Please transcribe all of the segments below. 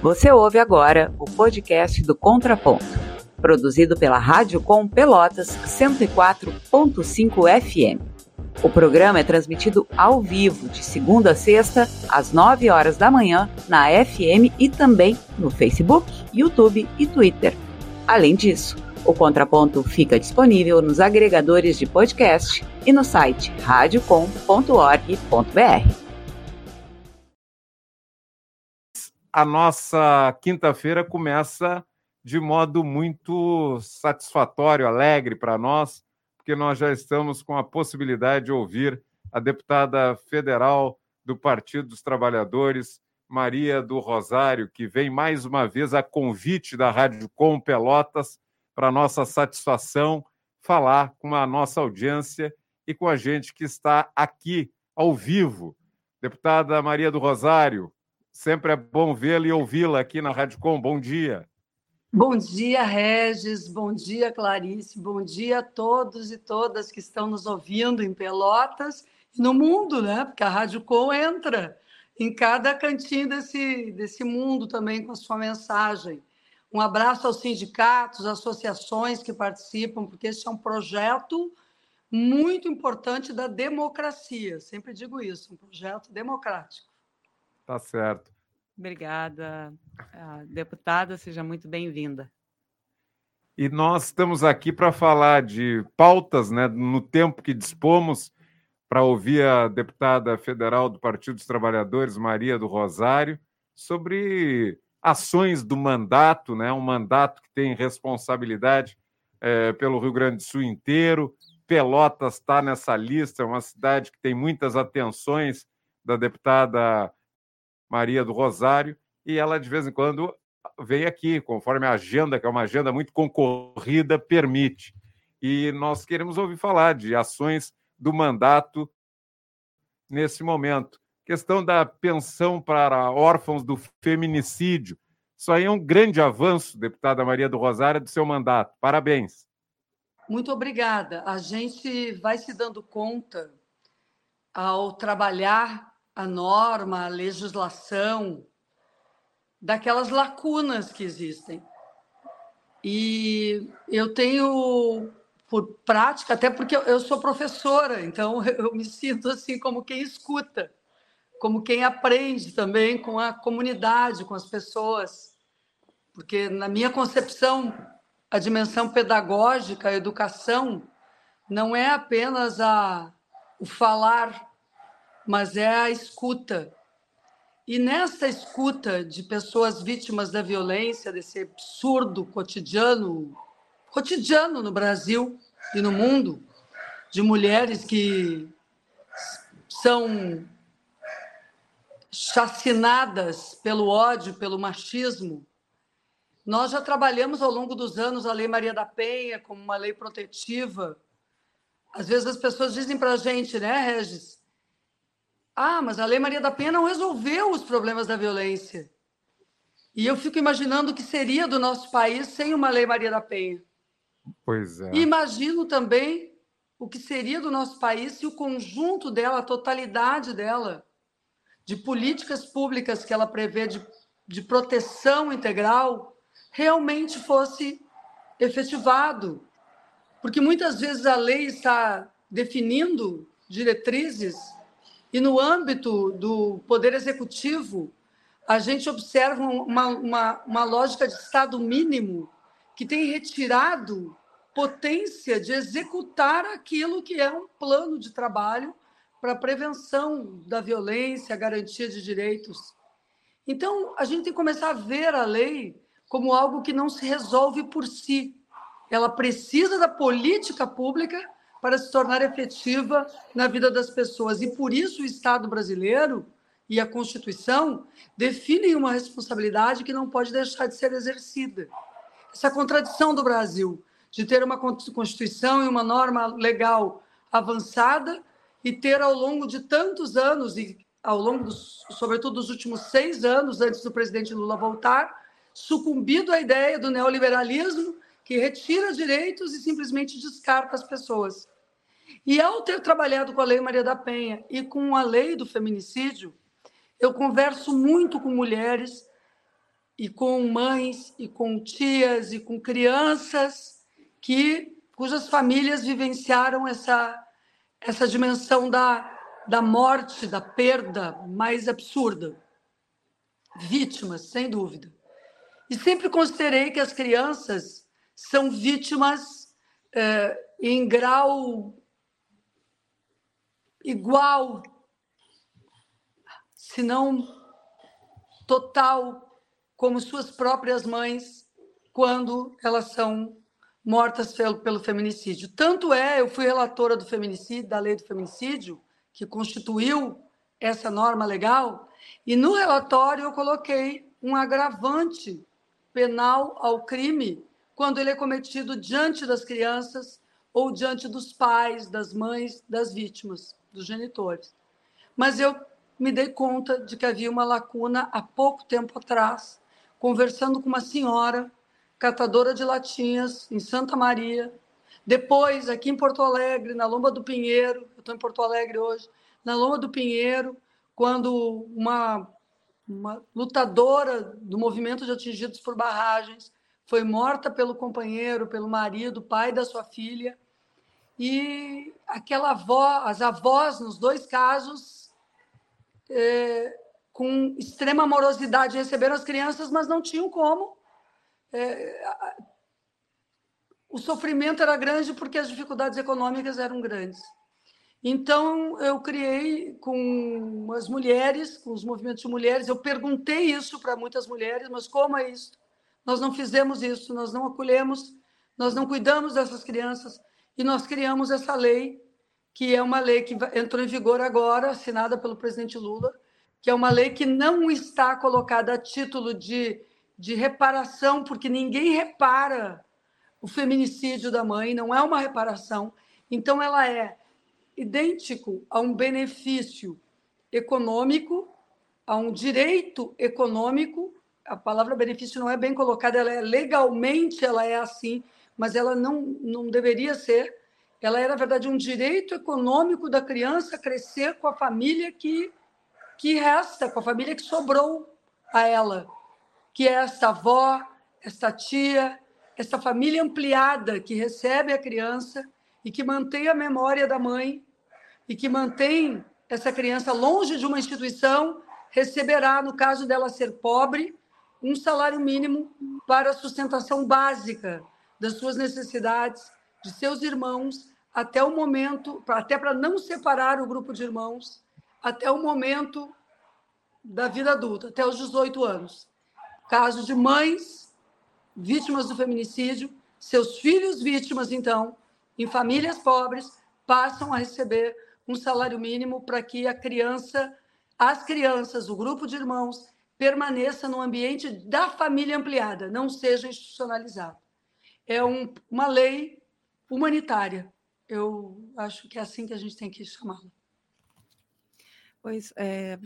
Você ouve agora o podcast do Contraponto, produzido pela Rádio Com Pelotas 104.5 FM. O programa é transmitido ao vivo de segunda a sexta, às 9 horas da manhã, na FM e também no Facebook, YouTube e Twitter. Além disso, o Contraponto fica disponível nos agregadores de podcast e no site radiocom.org.br. A nossa quinta-feira começa de modo muito satisfatório, alegre para nós, porque nós já estamos com a possibilidade de ouvir a deputada federal do Partido dos Trabalhadores, Maria do Rosário, que vem mais uma vez a convite da Rádio Com Pelotas para nossa satisfação falar com a nossa audiência e com a gente que está aqui ao vivo. Deputada Maria do Rosário, sempre é bom vê-la e ouvi-la aqui na Rádio Com. Bom dia. Bom dia, Regis. Bom dia, Clarice. Bom dia a todos e todas que estão nos ouvindo em Pelotas e no mundo, né? Porque a Rádio Com entra em cada cantinho desse, desse mundo também com a sua mensagem. Um abraço aos sindicatos, associações que participam, porque esse é um projeto muito importante da democracia. Sempre digo isso, um projeto democrático. Tá certo. Obrigada, deputada, seja muito bem-vinda. E nós estamos aqui para falar de pautas, né, no tempo que dispomos, para ouvir a deputada federal do Partido dos Trabalhadores, Maria do Rosário, sobre ações do mandato, né? um mandato que tem responsabilidade é, pelo Rio Grande do Sul inteiro. Pelotas está nessa lista, é uma cidade que tem muitas atenções da deputada Maria do Rosário, e ela de vez em quando vem aqui, conforme a agenda, que é uma agenda muito concorrida, permite. E nós queremos ouvir falar de ações do mandato nesse momento questão da pensão para órfãos do feminicídio. Isso aí é um grande avanço, deputada Maria do Rosário, do seu mandato. Parabéns. Muito obrigada. A gente vai se dando conta, ao trabalhar a norma, a legislação, daquelas lacunas que existem. E eu tenho, por prática, até porque eu sou professora, então eu me sinto assim como quem escuta como quem aprende também com a comunidade, com as pessoas. Porque, na minha concepção, a dimensão pedagógica, a educação, não é apenas a, o falar, mas é a escuta. E nessa escuta de pessoas vítimas da violência, desse absurdo cotidiano, cotidiano no Brasil e no mundo, de mulheres que são chacinadas pelo ódio, pelo machismo. Nós já trabalhamos ao longo dos anos a Lei Maria da Penha como uma lei protetiva. Às vezes as pessoas dizem para a gente, né, Regis? Ah, mas a Lei Maria da Penha não resolveu os problemas da violência. E eu fico imaginando o que seria do nosso país sem uma Lei Maria da Penha. Pois é. E imagino também o que seria do nosso país se o conjunto dela, a totalidade dela, de políticas públicas que ela prevê de, de proteção integral realmente fosse efetivado. Porque muitas vezes a lei está definindo diretrizes e no âmbito do Poder Executivo a gente observa uma, uma, uma lógica de Estado mínimo que tem retirado potência de executar aquilo que é um plano de trabalho para prevenção da violência, garantia de direitos. Então, a gente tem que começar a ver a lei como algo que não se resolve por si. Ela precisa da política pública para se tornar efetiva na vida das pessoas. E por isso o Estado brasileiro e a Constituição definem uma responsabilidade que não pode deixar de ser exercida. Essa contradição do Brasil de ter uma Constituição e uma norma legal avançada e ter ao longo de tantos anos, e ao longo, dos, sobretudo dos últimos seis anos, antes do presidente Lula voltar, sucumbido à ideia do neoliberalismo, que retira direitos e simplesmente descarta as pessoas. E ao ter trabalhado com a Lei Maria da Penha e com a lei do feminicídio, eu converso muito com mulheres e com mães e com tias e com crianças que cujas famílias vivenciaram essa essa dimensão da, da morte, da perda mais absurda. Vítimas, sem dúvida. E sempre considerei que as crianças são vítimas é, em grau igual, se não total, como suas próprias mães, quando elas são mortas pelo, pelo feminicídio. Tanto é, eu fui relatora do feminicídio, da lei do feminicídio, que constituiu essa norma legal, e no relatório eu coloquei um agravante penal ao crime quando ele é cometido diante das crianças ou diante dos pais, das mães, das vítimas, dos genitores. Mas eu me dei conta de que havia uma lacuna há pouco tempo atrás, conversando com uma senhora catadora de latinhas em Santa Maria. Depois, aqui em Porto Alegre, na Lomba do Pinheiro, eu estou em Porto Alegre hoje, na Lomba do Pinheiro, quando uma, uma lutadora do movimento de atingidos por barragens foi morta pelo companheiro, pelo marido, pai da sua filha. E aquela avó, as avós, nos dois casos, é, com extrema amorosidade, receberam as crianças, mas não tinham como é, o sofrimento era grande porque as dificuldades econômicas eram grandes. Então, eu criei com as mulheres, com os movimentos de mulheres, eu perguntei isso para muitas mulheres, mas como é isso? Nós não fizemos isso, nós não acolhemos, nós não cuidamos dessas crianças e nós criamos essa lei, que é uma lei que entrou em vigor agora, assinada pelo presidente Lula, que é uma lei que não está colocada a título de de reparação, porque ninguém repara o feminicídio da mãe, não é uma reparação. Então, ela é idêntico a um benefício econômico, a um direito econômico. A palavra benefício não é bem colocada, ela é legalmente ela é assim, mas ela não, não deveria ser. Ela é, na verdade, um direito econômico da criança crescer com a família que, que resta, com a família que sobrou a ela que é essa avó, essa tia, essa família ampliada que recebe a criança e que mantém a memória da mãe e que mantém essa criança longe de uma instituição, receberá, no caso dela ser pobre, um salário mínimo para a sustentação básica das suas necessidades, de seus irmãos, até o momento, até para não separar o grupo de irmãos, até o momento da vida adulta, até os 18 anos. Casos de mães vítimas do feminicídio, seus filhos vítimas, então, em famílias pobres, passam a receber um salário mínimo para que a criança, as crianças, o grupo de irmãos, permaneça no ambiente da família ampliada, não seja institucionalizado. É um, uma lei humanitária. Eu acho que é assim que a gente tem que chamá-la. Pois é,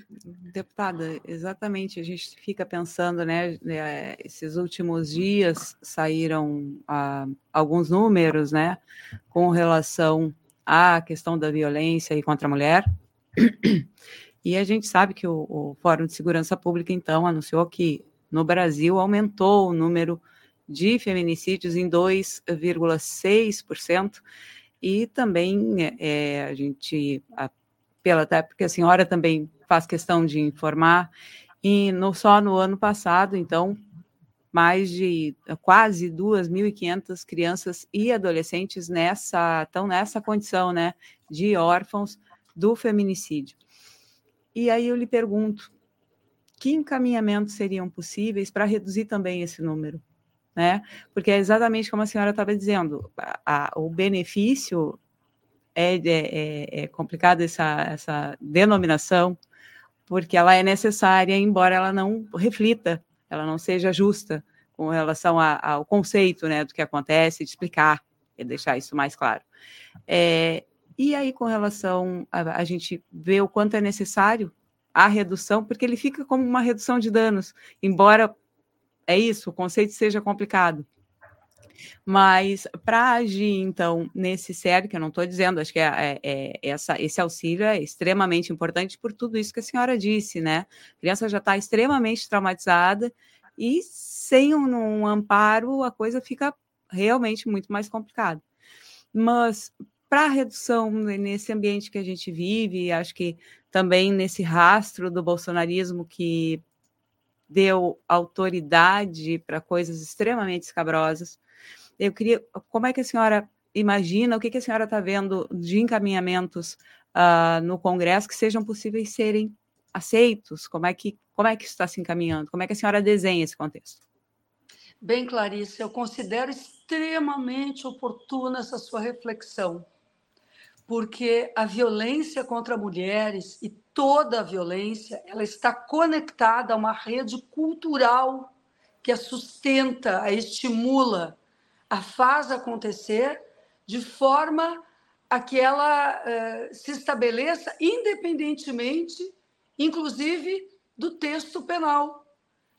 deputada, exatamente. A gente fica pensando, né? É, esses últimos dias saíram ah, alguns números, né, com relação à questão da violência contra a mulher. E a gente sabe que o, o Fórum de Segurança Pública, então, anunciou que no Brasil aumentou o número de feminicídios em 2,6%. E também é, a gente pela até porque a senhora também faz questão de informar, e no, só no ano passado, então, mais de quase 2.500 crianças e adolescentes nessa estão nessa condição, né, de órfãos do feminicídio. E aí eu lhe pergunto, que encaminhamentos seriam possíveis para reduzir também esse número? Né? Porque é exatamente como a senhora estava dizendo, a, a, o benefício é, é, é, é complicado essa, essa denominação, porque ela é necessária, embora ela não reflita, ela não seja justa com relação a, ao conceito né, do que acontece, de explicar e deixar isso mais claro. É, e aí, com relação a, a gente vê o quanto é necessário a redução, porque ele fica como uma redução de danos, embora é isso, o conceito seja complicado. Mas para agir, então, nesse sério, que eu não estou dizendo, acho que é, é, é, essa, esse auxílio é extremamente importante por tudo isso que a senhora disse, né? A criança já está extremamente traumatizada E sem um, um amparo, a coisa fica realmente muito mais complicada. Mas para a redução nesse ambiente que a gente vive, acho que também nesse rastro do bolsonarismo que deu autoridade para coisas extremamente escabrosas. Eu queria, como é que a senhora imagina, o que, que a senhora está vendo de encaminhamentos uh, no Congresso que sejam possíveis serem aceitos? Como é que como é que está se encaminhando? Como é que a senhora desenha esse contexto? Bem, Clarice, eu considero extremamente oportuna essa sua reflexão, porque a violência contra mulheres e toda a violência, ela está conectada a uma rede cultural que a sustenta, a estimula, a faz acontecer de forma a que ela uh, se estabeleça independentemente, inclusive, do texto penal.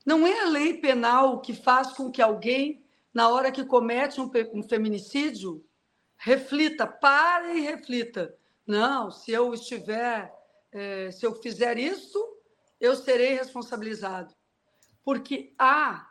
Não é a lei penal que faz com que alguém, na hora que comete um, um feminicídio, reflita, pare e reflita. Não, se eu estiver, é, se eu fizer isso, eu serei responsabilizado. Porque há,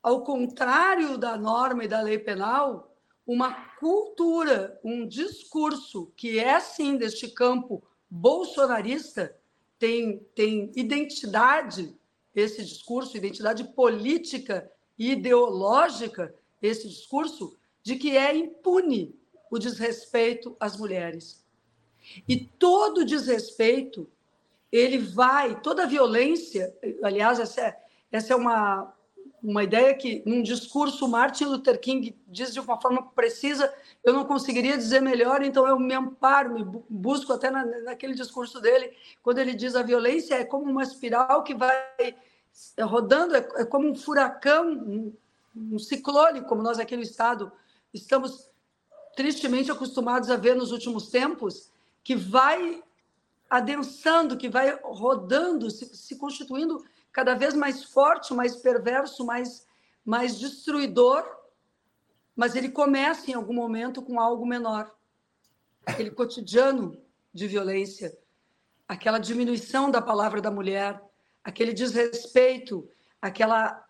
ao contrário da norma e da lei penal, uma cultura, um discurso que é, sim, deste campo bolsonarista, tem, tem identidade esse discurso, identidade política e ideológica, esse discurso, de que é impune o desrespeito às mulheres. E todo desrespeito, ele vai, toda violência, aliás, essa é, essa é uma, uma ideia que, num discurso, Martin Luther King diz de uma forma precisa, eu não conseguiria dizer melhor, então eu me amparo, me busco até na, naquele discurso dele, quando ele diz a violência é como uma espiral que vai rodando, é, é como um furacão, um, um ciclone, como nós aqui no estado estamos tristemente acostumados a ver nos últimos tempos, que vai adensando, que vai rodando, se, se constituindo cada vez mais forte, mais perverso, mais, mais destruidor, mas ele começa em algum momento com algo menor. Aquele cotidiano de violência, aquela diminuição da palavra da mulher, aquele desrespeito, aquela,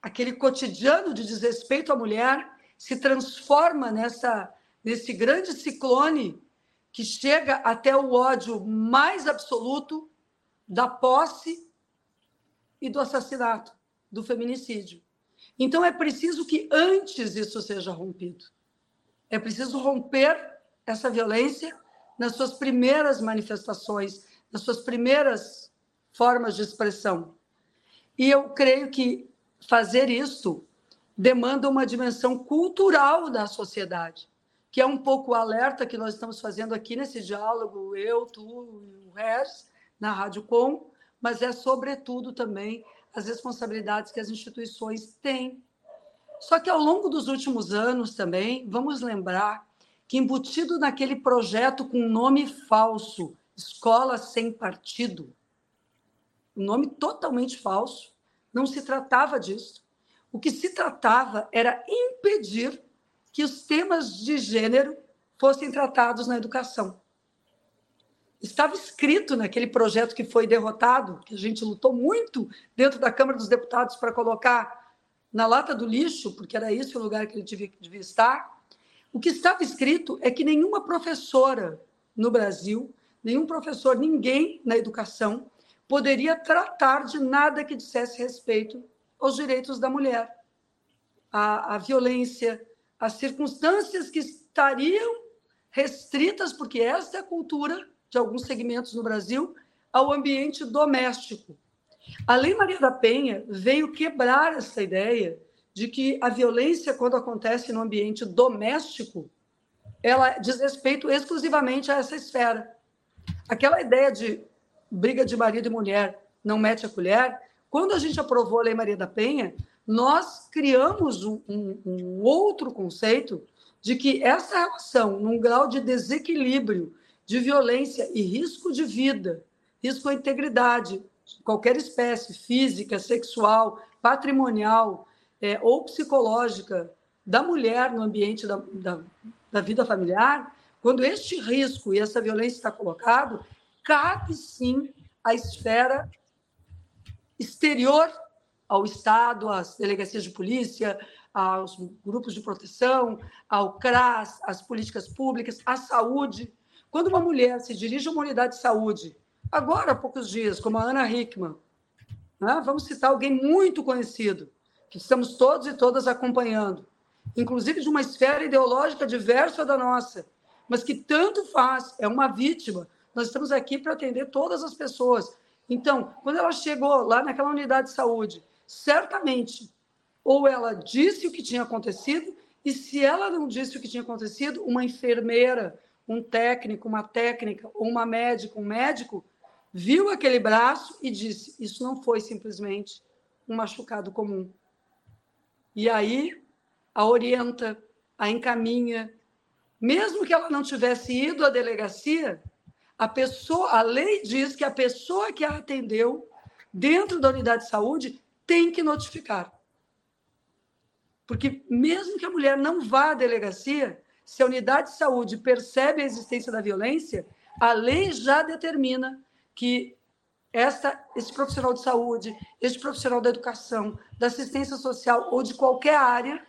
aquele cotidiano de desrespeito à mulher se transforma nessa nesse grande ciclone que chega até o ódio mais absoluto da posse e do assassinato, do feminicídio. Então é preciso que antes isso seja rompido. É preciso romper essa violência nas suas primeiras manifestações, nas suas primeiras formas de expressão. E eu creio que fazer isso demanda uma dimensão cultural da sociedade, que é um pouco o alerta que nós estamos fazendo aqui nesse diálogo, eu, tu o Rez, na Rádio Com, mas é, sobretudo, também as responsabilidades que as instituições têm. Só que ao longo dos últimos anos também, vamos lembrar que embutido naquele projeto com nome falso, Escola Sem Partido, um nome totalmente falso, não se tratava disso. O que se tratava era impedir que os temas de gênero fossem tratados na educação estava escrito naquele projeto que foi derrotado, que a gente lutou muito dentro da Câmara dos Deputados para colocar na lata do lixo, porque era esse o lugar que ele devia, estar. O que estava escrito é que nenhuma professora no Brasil, nenhum professor, ninguém na educação poderia tratar de nada que dissesse respeito aos direitos da mulher, a violência, as circunstâncias que estariam restritas, porque esta é a cultura de alguns segmentos no Brasil ao ambiente doméstico. A Lei Maria da Penha veio quebrar essa ideia de que a violência, quando acontece no ambiente doméstico, ela diz respeito exclusivamente a essa esfera. Aquela ideia de briga de marido e mulher não mete a colher, quando a gente aprovou a Lei Maria da Penha, nós criamos um, um, um outro conceito de que essa relação, num grau de desequilíbrio de violência e risco de vida, risco à integridade, qualquer espécie, física, sexual, patrimonial é, ou psicológica da mulher no ambiente da, da, da vida familiar, quando este risco e essa violência está colocado, cabe sim à esfera exterior ao Estado, às delegacias de polícia, aos grupos de proteção, ao CRAS, às políticas públicas, à saúde. Quando uma mulher se dirige a uma unidade de saúde, agora há poucos dias, como a Ana Hickman, né? vamos citar alguém muito conhecido, que estamos todos e todas acompanhando, inclusive de uma esfera ideológica diversa da nossa, mas que tanto faz, é uma vítima. Nós estamos aqui para atender todas as pessoas. Então, quando ela chegou lá naquela unidade de saúde, certamente ou ela disse o que tinha acontecido, e se ela não disse o que tinha acontecido, uma enfermeira, um técnico, uma técnica, ou uma médica, um médico, viu aquele braço e disse: Isso não foi simplesmente um machucado comum. E aí a orienta, a encaminha. Mesmo que ela não tivesse ido à delegacia, a pessoa, a lei diz que a pessoa que a atendeu dentro da unidade de saúde tem que notificar. Porque mesmo que a mulher não vá à delegacia, se a unidade de saúde percebe a existência da violência, a lei já determina que esta, esse profissional de saúde, este profissional da educação, da assistência social ou de qualquer área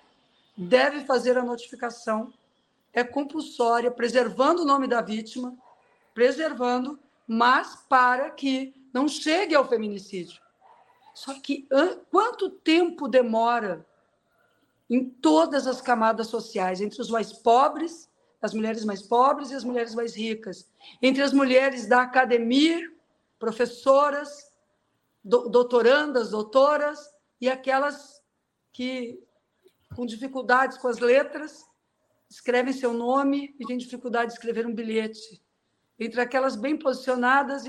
deve fazer a notificação. É compulsória, preservando o nome da vítima, preservando, mas para que não chegue ao feminicídio. Só que quanto tempo demora em todas as camadas sociais, entre os mais pobres, as mulheres mais pobres e as mulheres mais ricas, entre as mulheres da academia, professoras, do, doutorandas, doutoras, e aquelas que, com dificuldades com as letras, escrevem seu nome e têm dificuldade de escrever um bilhete. Entre aquelas bem posicionadas,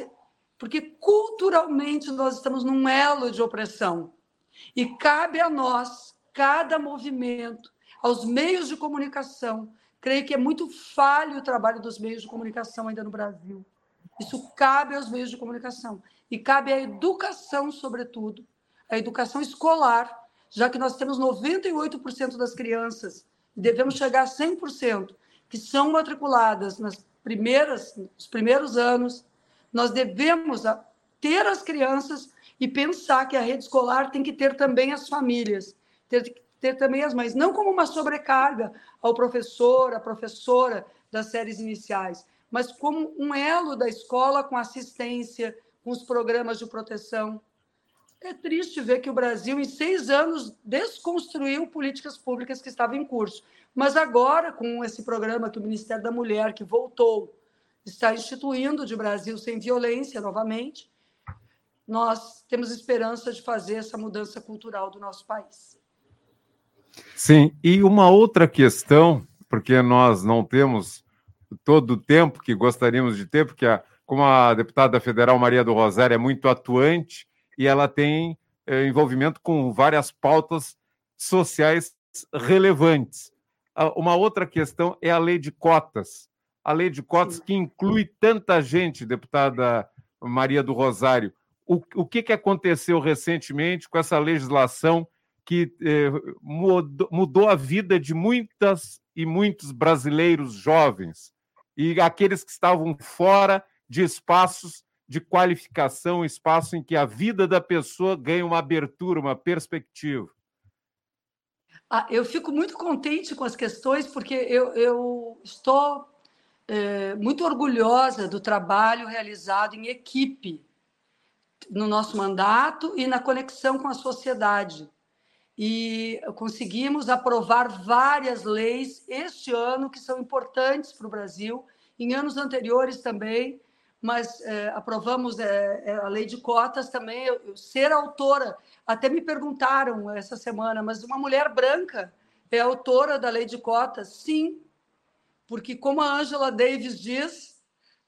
porque culturalmente nós estamos num elo de opressão. E cabe a nós, cada movimento, aos meios de comunicação. Creio que é muito falho o trabalho dos meios de comunicação ainda no Brasil. Isso cabe aos meios de comunicação. E cabe à educação, sobretudo, a educação escolar, já que nós temos 98% das crianças, e devemos chegar a 100%, que são matriculadas nas primeiras, nos primeiros anos, nós devemos ter as crianças e pensar que a rede escolar tem que ter também as famílias ter, ter também as mães, não como uma sobrecarga ao professor, à professora das séries iniciais, mas como um elo da escola com assistência, com os programas de proteção. É triste ver que o Brasil, em seis anos, desconstruiu políticas públicas que estavam em curso. Mas agora, com esse programa que o Ministério da Mulher, que voltou, está instituindo de Brasil sem violência novamente, nós temos esperança de fazer essa mudança cultural do nosso país. Sim, e uma outra questão, porque nós não temos todo o tempo que gostaríamos de ter, porque a, como a deputada federal Maria do Rosário é muito atuante e ela tem é, envolvimento com várias pautas sociais relevantes. Uma outra questão é a lei de cotas. A lei de cotas que inclui tanta gente, deputada Maria do Rosário. O, o que, que aconteceu recentemente com essa legislação que eh, mudou, mudou a vida de muitas e muitos brasileiros jovens e aqueles que estavam fora de espaços de qualificação, espaço em que a vida da pessoa ganha uma abertura, uma perspectiva. Ah, eu fico muito contente com as questões, porque eu, eu estou é, muito orgulhosa do trabalho realizado em equipe no nosso mandato e na conexão com a sociedade. E conseguimos aprovar várias leis este ano que são importantes para o Brasil, em anos anteriores também, mas é, aprovamos é, a lei de cotas também. Eu, eu, ser autora, até me perguntaram essa semana, mas uma mulher branca é autora da lei de cotas? Sim, porque como a Angela Davis diz,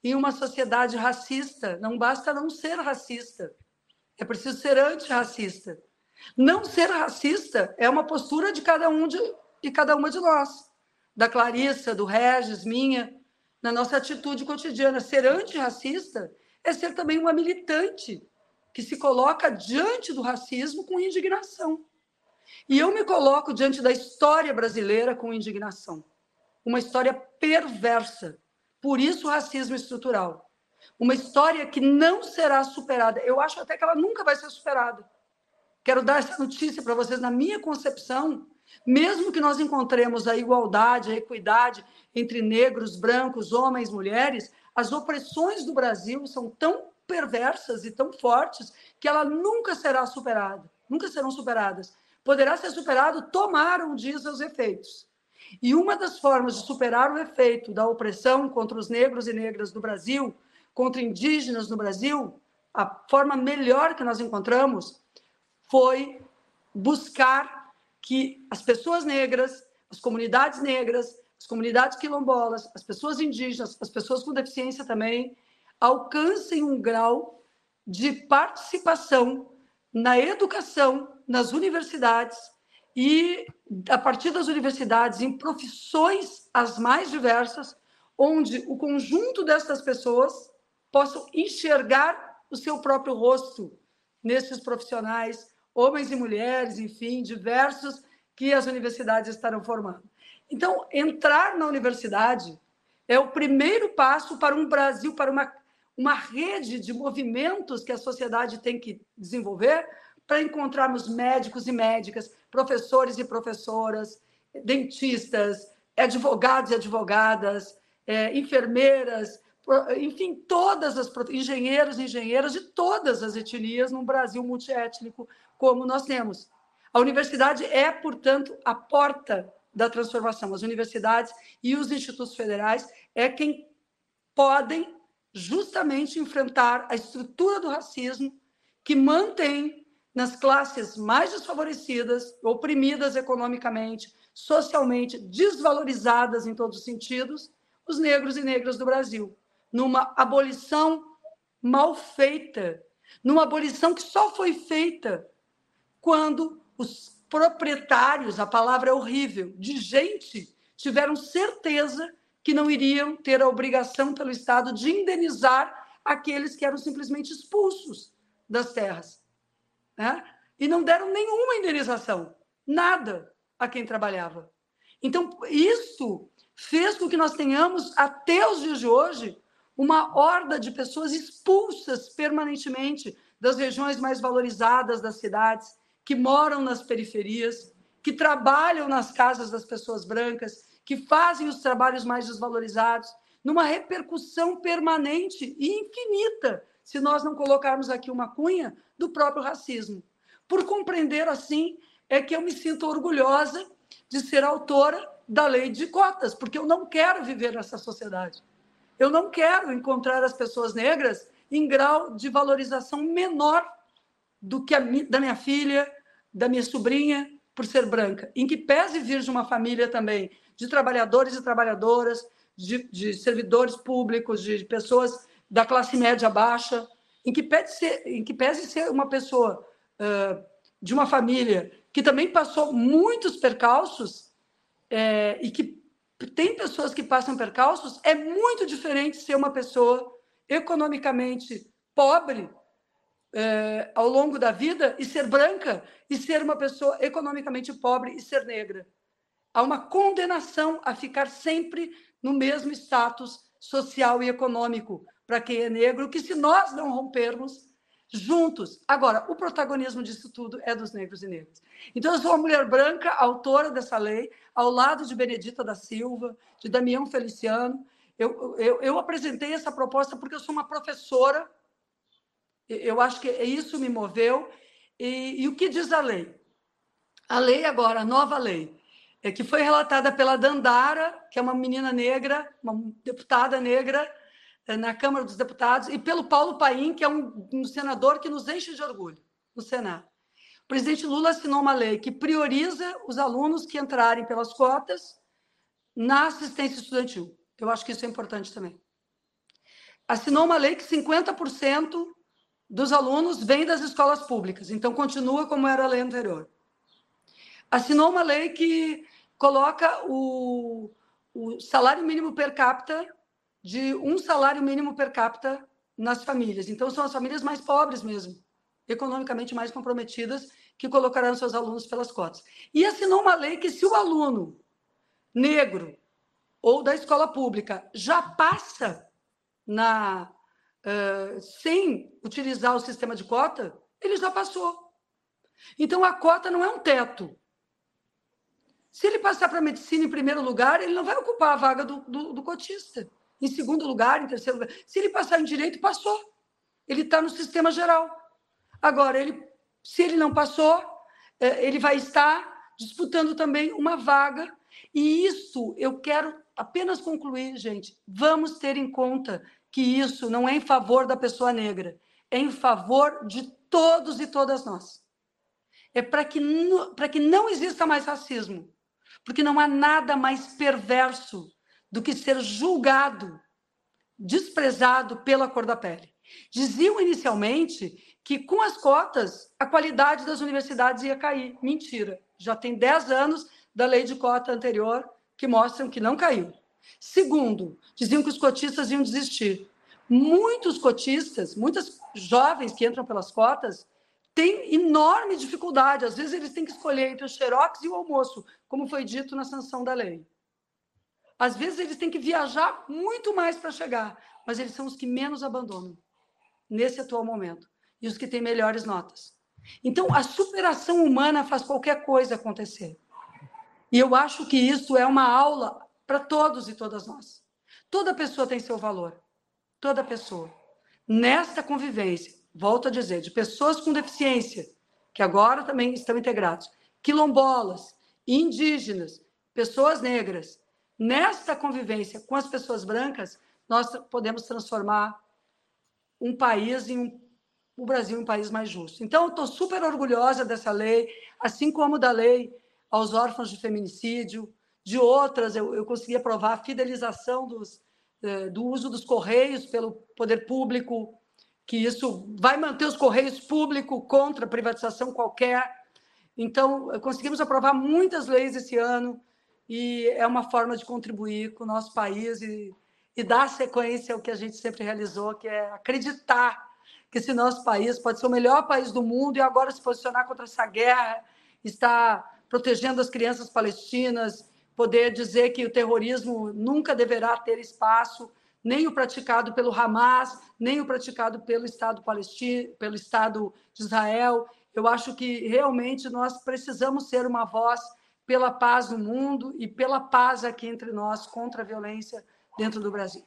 em uma sociedade racista, não basta não ser racista, é preciso ser antirracista. Não ser racista é uma postura de cada um de, de cada uma de nós, da Clarissa, do Regis, minha, na nossa atitude cotidiana. Ser antirracista é ser também uma militante que se coloca diante do racismo com indignação. E eu me coloco diante da história brasileira com indignação. Uma história perversa. Por isso, o racismo estrutural. Uma história que não será superada. Eu acho até que ela nunca vai ser superada Quero dar essa notícia para vocês. Na minha concepção, mesmo que nós encontremos a igualdade, a equidade entre negros, brancos, homens, mulheres, as opressões do Brasil são tão perversas e tão fortes que ela nunca será superada, nunca serão superadas. Poderá ser superado tomar um dia seus efeitos. E uma das formas de superar o efeito da opressão contra os negros e negras do Brasil, contra indígenas no Brasil, a forma melhor que nós encontramos foi buscar que as pessoas negras, as comunidades negras, as comunidades quilombolas, as pessoas indígenas, as pessoas com deficiência também, alcancem um grau de participação na educação, nas universidades e, a partir das universidades, em profissões as mais diversas, onde o conjunto dessas pessoas possam enxergar o seu próprio rosto nesses profissionais, homens e mulheres, enfim, diversos que as universidades estarão formando. Então, entrar na universidade é o primeiro passo para um Brasil, para uma, uma rede de movimentos que a sociedade tem que desenvolver para encontrarmos médicos e médicas, professores e professoras, dentistas, advogados e advogadas, é, enfermeiras, enfim, todas as engenheiros e engenheiras de todas as etnias num Brasil multiétnico como nós temos. A universidade é, portanto, a porta da transformação. As universidades e os institutos federais é quem podem justamente enfrentar a estrutura do racismo que mantém nas classes mais desfavorecidas, oprimidas economicamente, socialmente, desvalorizadas em todos os sentidos, os negros e negras do Brasil, numa abolição mal feita, numa abolição que só foi feita quando os proprietários, a palavra é horrível, de gente, tiveram certeza que não iriam ter a obrigação pelo Estado de indenizar aqueles que eram simplesmente expulsos das terras. Né? E não deram nenhuma indenização, nada a quem trabalhava. Então, isso fez com que nós tenhamos, até os dias de hoje, uma horda de pessoas expulsas permanentemente das regiões mais valorizadas das cidades, que moram nas periferias, que trabalham nas casas das pessoas brancas, que fazem os trabalhos mais desvalorizados, numa repercussão permanente e infinita, se nós não colocarmos aqui uma cunha do próprio racismo. Por compreender assim, é que eu me sinto orgulhosa de ser autora da lei de cotas, porque eu não quero viver nessa sociedade. Eu não quero encontrar as pessoas negras em grau de valorização menor do que a da minha filha, da minha sobrinha por ser branca, em que pese vir de uma família também de trabalhadores e trabalhadoras, de, de servidores públicos, de pessoas da classe média baixa, em que pese ser, em que pese ser uma pessoa uh, de uma família que também passou muitos percalços é, e que tem pessoas que passam percalços, é muito diferente ser uma pessoa economicamente pobre é, ao longo da vida e ser branca e ser uma pessoa economicamente pobre e ser negra. Há uma condenação a ficar sempre no mesmo status social e econômico para quem é negro, que se nós não rompermos juntos. Agora, o protagonismo disso tudo é dos negros e negras. Então, eu sou uma mulher branca, autora dessa lei, ao lado de Benedita da Silva, de Damião Feliciano. Eu, eu, eu apresentei essa proposta porque eu sou uma professora eu acho que isso me moveu. E, e, o que diz a lei? A lei agora, a nova lei, é que foi relatada pela Dandara, que é uma menina negra, uma deputada negra eh, na Câmara dos Deputados, e pelo Paulo Paim, que é um, um senador que nos enche de orgulho no Senado. O presidente Lula assinou uma lei que prioriza os alunos que entrarem pelas cotas na assistência estudantil. Eu acho que isso é importante também. Assinou uma lei que 50% dos alunos vem das escolas públicas, então continua como era a lei anterior. Assinou uma lei que coloca o, o salário mínimo per capita de um salário mínimo per capita nas famílias. Então, são as famílias mais pobres mesmo, economicamente mais comprometidas, que colocarão seus alunos pelas cotas. E assinou uma lei que, se o aluno negro ou da escola pública já passa na sem utilizar o sistema de cota, ele já passou. Então, a cota não é um teto. Se ele passar para a medicina em primeiro lugar, ele não vai ocupar a vaga do, do, do cotista. Em segundo lugar, em terceiro lugar. Se ele passar em direito, passou. Ele está no sistema geral. Agora, ele, se ele não passou, é, ele vai estar disputando também uma vaga. E isso eu quero apenas concluir, gente. Vamos ter em conta que isso não é em favor da pessoa negra, é em favor de todos e todas nós. É para que, que não exista mais racismo, porque não há nada mais perverso do que ser julgado, desprezado pela cor da pele. Diziam inicialmente que com as cotas a qualidade das universidades ia cair. Mentira. Já tem 10 anos da lei de cota anterior que mostram que não caiu. Segundo, diziam que os cotistas iam desistir. Muitos cotistas, muitas jovens que entram pelas cotas, têm enorme dificuldade. Às vezes eles têm que escolher entre o xerox e o almoço, como foi dito na sanção da lei. Às vezes eles têm que viajar muito mais para chegar, mas eles são os que menos abandonam nesse atual momento e os que têm melhores notas. Então, a superação humana faz qualquer coisa acontecer. E eu acho que isso é uma aula para todos e todas nós. Toda pessoa tem seu valor. Toda pessoa. Nesta convivência, volto a dizer, de pessoas com deficiência, que agora também estão integrados, quilombolas, indígenas, pessoas negras, nesta convivência com as pessoas brancas, nós podemos transformar um país em um, o Brasil um país mais justo. Então, estou super orgulhosa dessa lei, assim como da lei aos órfãos de feminicídio, de outras, eu, eu consegui aprovar a fidelização dos, eh, do uso dos correios pelo poder público, que isso vai manter os correios públicos contra privatização qualquer. Então, conseguimos aprovar muitas leis esse ano e é uma forma de contribuir com o nosso país e, e dar sequência ao que a gente sempre realizou, que é acreditar que esse nosso país pode ser o melhor país do mundo e agora se posicionar contra essa guerra, está protegendo as crianças palestinas, poder dizer que o terrorismo nunca deverá ter espaço, nem o praticado pelo Hamas, nem o praticado pelo Estado palestino, pelo Estado de Israel. Eu acho que realmente nós precisamos ser uma voz pela paz no mundo e pela paz aqui entre nós contra a violência dentro do Brasil.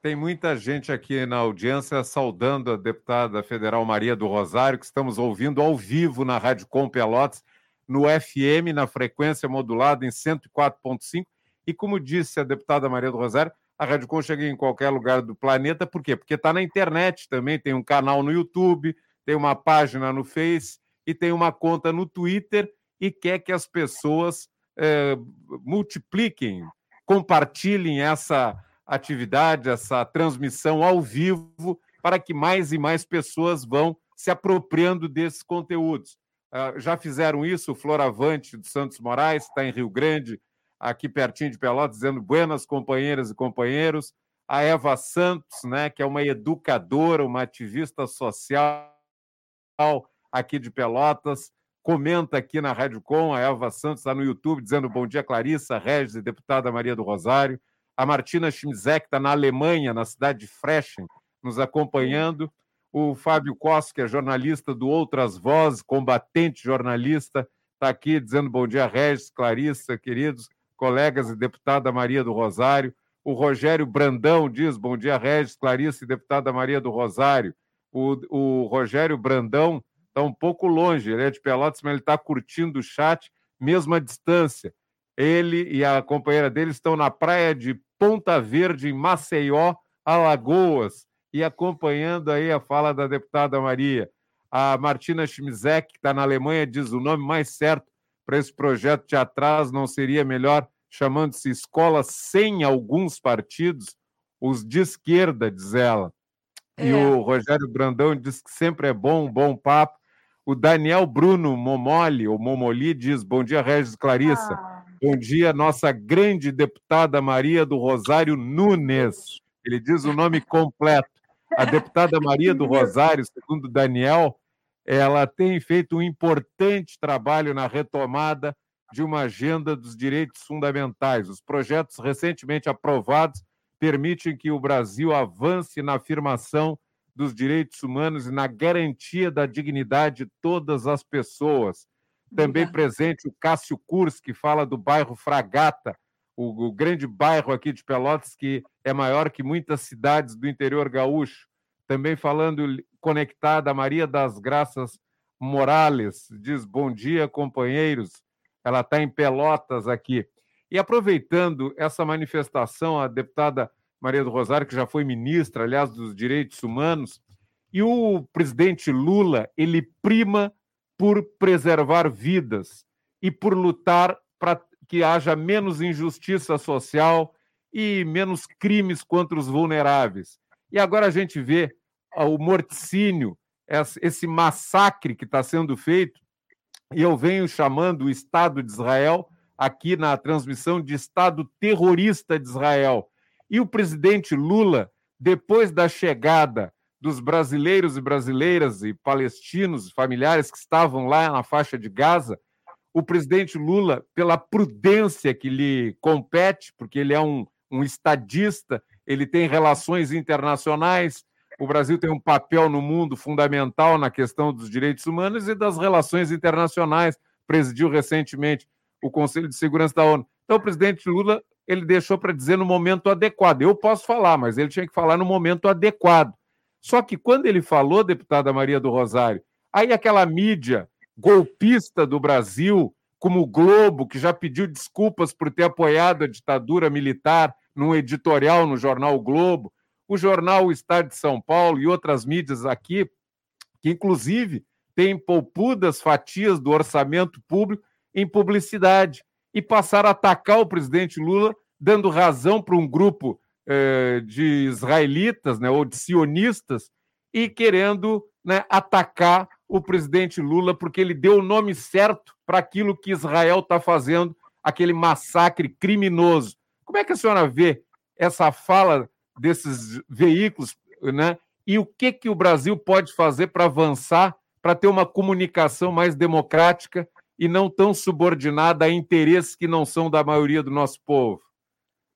Tem muita gente aqui na audiência saudando a deputada federal Maria do Rosário, que estamos ouvindo ao vivo na Rádio Com Pelotas no FM, na frequência modulada em 104.5. E como disse a deputada Maria do Rosário, a Rádio Com chega em qualquer lugar do planeta. Por quê? Porque está na internet também, tem um canal no YouTube, tem uma página no Face e tem uma conta no Twitter e quer que as pessoas é, multipliquem, compartilhem essa atividade, essa transmissão ao vivo, para que mais e mais pessoas vão se apropriando desses conteúdos. Uh, já fizeram isso, o Floravante do Santos Moraes, está em Rio Grande, aqui pertinho de Pelotas, dizendo buenas companheiras e companheiros. A Eva Santos, né, que é uma educadora, uma ativista social aqui de Pelotas, comenta aqui na Rádio Com, a Eva Santos está no YouTube dizendo bom dia, Clarissa, Regis e deputada Maria do Rosário. A Martina Schmizek está na Alemanha, na cidade de Frechen, nos acompanhando o Fábio Costa, que é jornalista do Outras Vozes, combatente jornalista, está aqui dizendo bom dia, Regis, Clarissa, queridos colegas e deputada Maria do Rosário. O Rogério Brandão diz bom dia, Regis, Clarissa e deputada Maria do Rosário. O, o Rogério Brandão está um pouco longe, ele é de Pelotas, mas ele está curtindo o chat, mesmo à distância. Ele e a companheira dele estão na praia de Ponta Verde, em Maceió, Alagoas e acompanhando aí a fala da deputada Maria. A Martina Schmizek, que está na Alemanha, diz o nome mais certo para esse projeto de atraso não seria melhor chamando-se Escola Sem Alguns Partidos, os de esquerda, diz ela. É. E o Rogério Brandão diz que sempre é bom, um bom papo. O Daniel Bruno Momoli, ou Momoli, diz: Bom dia, Regis Clarissa. Ah. Bom dia, nossa grande deputada Maria do Rosário Nunes. Ele diz o nome completo. A deputada Maria do Rosário, segundo Daniel, ela tem feito um importante trabalho na retomada de uma agenda dos direitos fundamentais. Os projetos recentemente aprovados permitem que o Brasil avance na afirmação dos direitos humanos e na garantia da dignidade de todas as pessoas. Também presente o Cássio Kurs, que fala do bairro Fragata, o, o, grande bairro aqui de Pelotas, que é maior que muitas cidades do interior gaúcho. Também falando conectada a Maria das Graças Morales, diz bom dia, companheiros. Ela está em Pelotas aqui. E aproveitando essa manifestação, a deputada Maria do Rosário, que já foi ministra, aliás, dos direitos humanos, e o presidente Lula, ele prima por preservar vidas e por lutar para que haja menos injustiça social e menos crimes contra os vulneráveis. E agora a gente vê o morticínio, esse massacre que está sendo feito, e eu venho chamando o Estado de Israel aqui na transmissão de Estado terrorista de Israel. E o presidente Lula, depois da chegada dos brasileiros e brasileiras e palestinos, familiares que estavam lá na faixa de Gaza, o presidente Lula, pela prudência que lhe compete, porque ele é um, um estadista, ele tem relações internacionais, o Brasil tem um papel no mundo fundamental na questão dos direitos humanos e das relações internacionais, presidiu recentemente o Conselho de Segurança da ONU. Então, o presidente Lula ele deixou para dizer no momento adequado. Eu posso falar, mas ele tinha que falar no momento adequado. Só que quando ele falou, deputada Maria do Rosário, aí aquela mídia golpista do Brasil, como o Globo, que já pediu desculpas por ter apoiado a ditadura militar num editorial no jornal o Globo, o jornal O Estado de São Paulo e outras mídias aqui, que inclusive têm poupudas fatias do orçamento público em publicidade, e passaram a atacar o presidente Lula, dando razão para um grupo eh, de israelitas né, ou de sionistas e querendo né, atacar o presidente Lula porque ele deu o nome certo para aquilo que Israel está fazendo, aquele massacre criminoso. Como é que a senhora vê essa fala desses veículos, né? E o que que o Brasil pode fazer para avançar, para ter uma comunicação mais democrática e não tão subordinada a interesses que não são da maioria do nosso povo?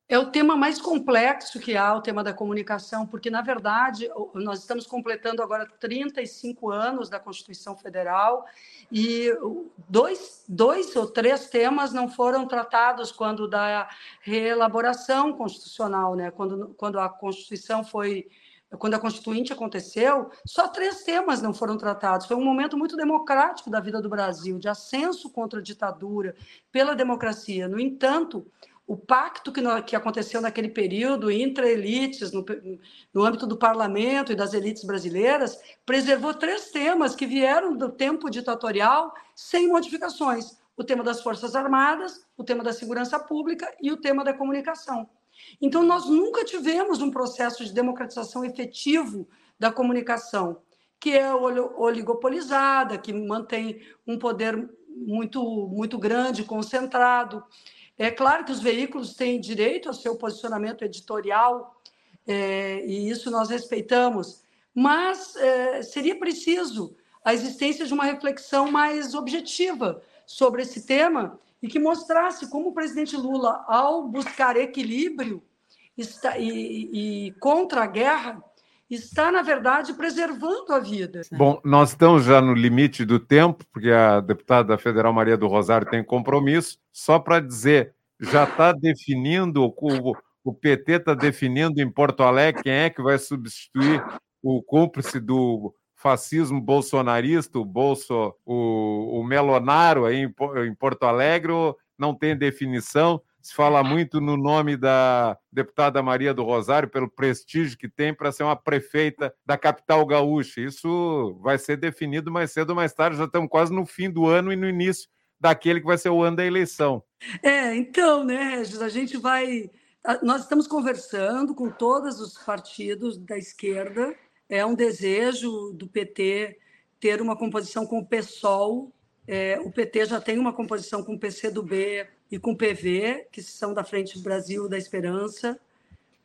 É o tema mais complexo que há, o tema da comunicação, porque, na verdade, nós estamos completando agora 35 anos da Constituição Federal e dois, dois ou três temas não foram tratados quando da reelaboração constitucional, né? quando, quando a Constituição foi. Quando a Constituinte aconteceu, só três temas não foram tratados. Foi um momento muito democrático da vida do Brasil, de ascenso contra a ditadura, pela democracia. No entanto, o pacto que, no, que aconteceu naquele período entre elites, no, no âmbito do parlamento e das elites brasileiras, preservou três temas que vieram do tempo ditatorial sem modificações: o tema das Forças Armadas, o tema da segurança pública e o tema da comunicação. Então, nós nunca tivemos um processo de democratização efetivo da comunicação, que é oligopolizada, que mantém um poder muito, muito grande, concentrado. É claro que os veículos têm direito ao seu posicionamento editorial, é, e isso nós respeitamos, mas é, seria preciso a existência de uma reflexão mais objetiva sobre esse tema e que mostrasse como o presidente Lula, ao buscar equilíbrio está, e, e contra a guerra, está, na verdade, preservando a vida. Bom, nós estamos já no limite do tempo, porque a deputada federal Maria do Rosário tem compromisso. Só para dizer, já está definindo, o, o PT está definindo em Porto Alegre quem é que vai substituir o cúmplice do fascismo bolsonarista, o Bolso, o, o Melonaro aí em, em Porto Alegre, não tem definição se fala muito no nome da deputada Maria do Rosário, pelo prestígio que tem para ser uma prefeita da capital gaúcha. Isso vai ser definido mais cedo ou mais tarde, já estamos quase no fim do ano e no início daquele que vai ser o ano da eleição. É, então, né, Regis, a gente vai. Nós estamos conversando com todos os partidos da esquerda. É um desejo do PT ter uma composição com o PSOL. É, o PT já tem uma composição com o PCdoB, e com o PV, que são da Frente Brasil da Esperança.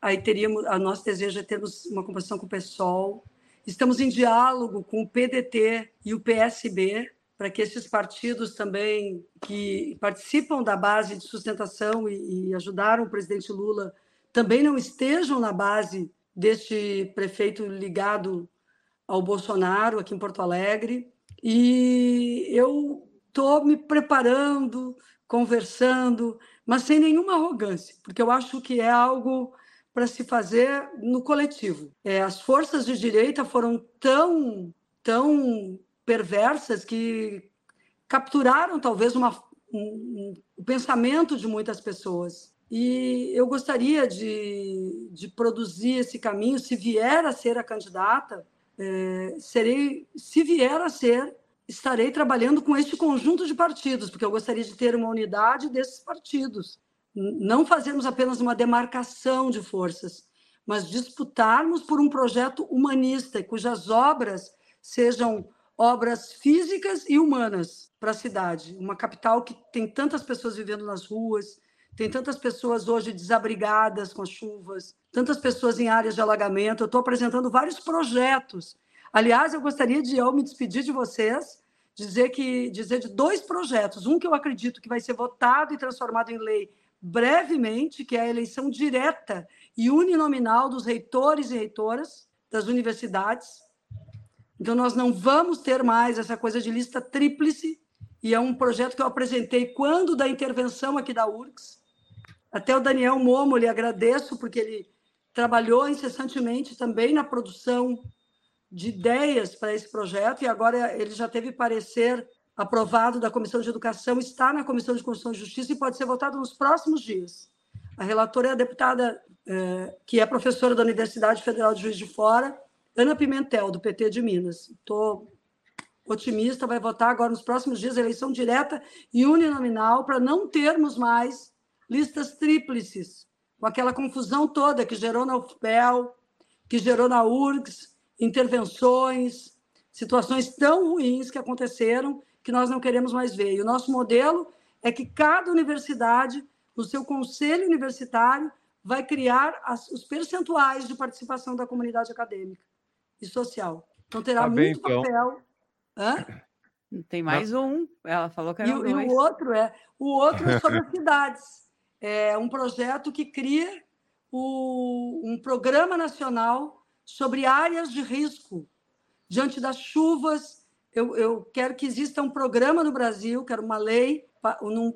Aí teríamos, a nosso desejo é termos uma composição com o PSOL. Estamos em diálogo com o PDT e o PSB, para que esses partidos também que participam da base de sustentação e, e ajudaram o presidente Lula também não estejam na base deste prefeito ligado ao Bolsonaro aqui em Porto Alegre. E eu estou me preparando, conversando, mas sem nenhuma arrogância, porque eu acho que é algo para se fazer no coletivo. É, as forças de direita foram tão, tão perversas que capturaram talvez uma, um, um, o pensamento de muitas pessoas. E eu gostaria de, de produzir esse caminho, se vier a ser a candidata, é, serei, se vier a ser, estarei trabalhando com este conjunto de partidos, porque eu gostaria de ter uma unidade desses partidos. Não fazermos apenas uma demarcação de forças, mas disputarmos por um projeto humanista, cujas obras sejam obras físicas e humanas para a cidade. Uma capital que tem tantas pessoas vivendo nas ruas, tem tantas pessoas hoje desabrigadas com as chuvas, tantas pessoas em áreas de alagamento. Eu estou apresentando vários projetos. Aliás, eu gostaria de, ao me despedir de vocês, dizer, que, dizer de dois projetos. Um que eu acredito que vai ser votado e transformado em lei brevemente, que é a eleição direta e uninominal dos reitores e reitoras das universidades. Então, nós não vamos ter mais essa coisa de lista tríplice, e é um projeto que eu apresentei quando da intervenção aqui da URGS. Até o Daniel Momo, lhe agradeço, porque ele trabalhou incessantemente também na produção de ideias para esse projeto, e agora ele já teve parecer aprovado da Comissão de Educação, está na Comissão de Constituição e Justiça e pode ser votado nos próximos dias. A relatora é a deputada, eh, que é professora da Universidade Federal de Juiz de Fora, Ana Pimentel, do PT de Minas. Estou otimista, vai votar agora nos próximos dias eleição direta e uninominal para não termos mais listas tríplices, com aquela confusão toda que gerou na UFPEL, que gerou na URGS, intervenções, situações tão ruins que aconteceram que nós não queremos mais ver. E o nosso modelo é que cada universidade, no seu conselho universitário, vai criar as, os percentuais de participação da comunidade acadêmica e social. Então terá tá bem, muito então. papel. Hã? Tem mais um. Ela falou que era e, dois. E o outro é o outro é sobre as cidades. É um projeto que cria o, um programa nacional sobre áreas de risco diante das chuvas. Eu, eu quero que exista um programa no Brasil, quero uma lei um,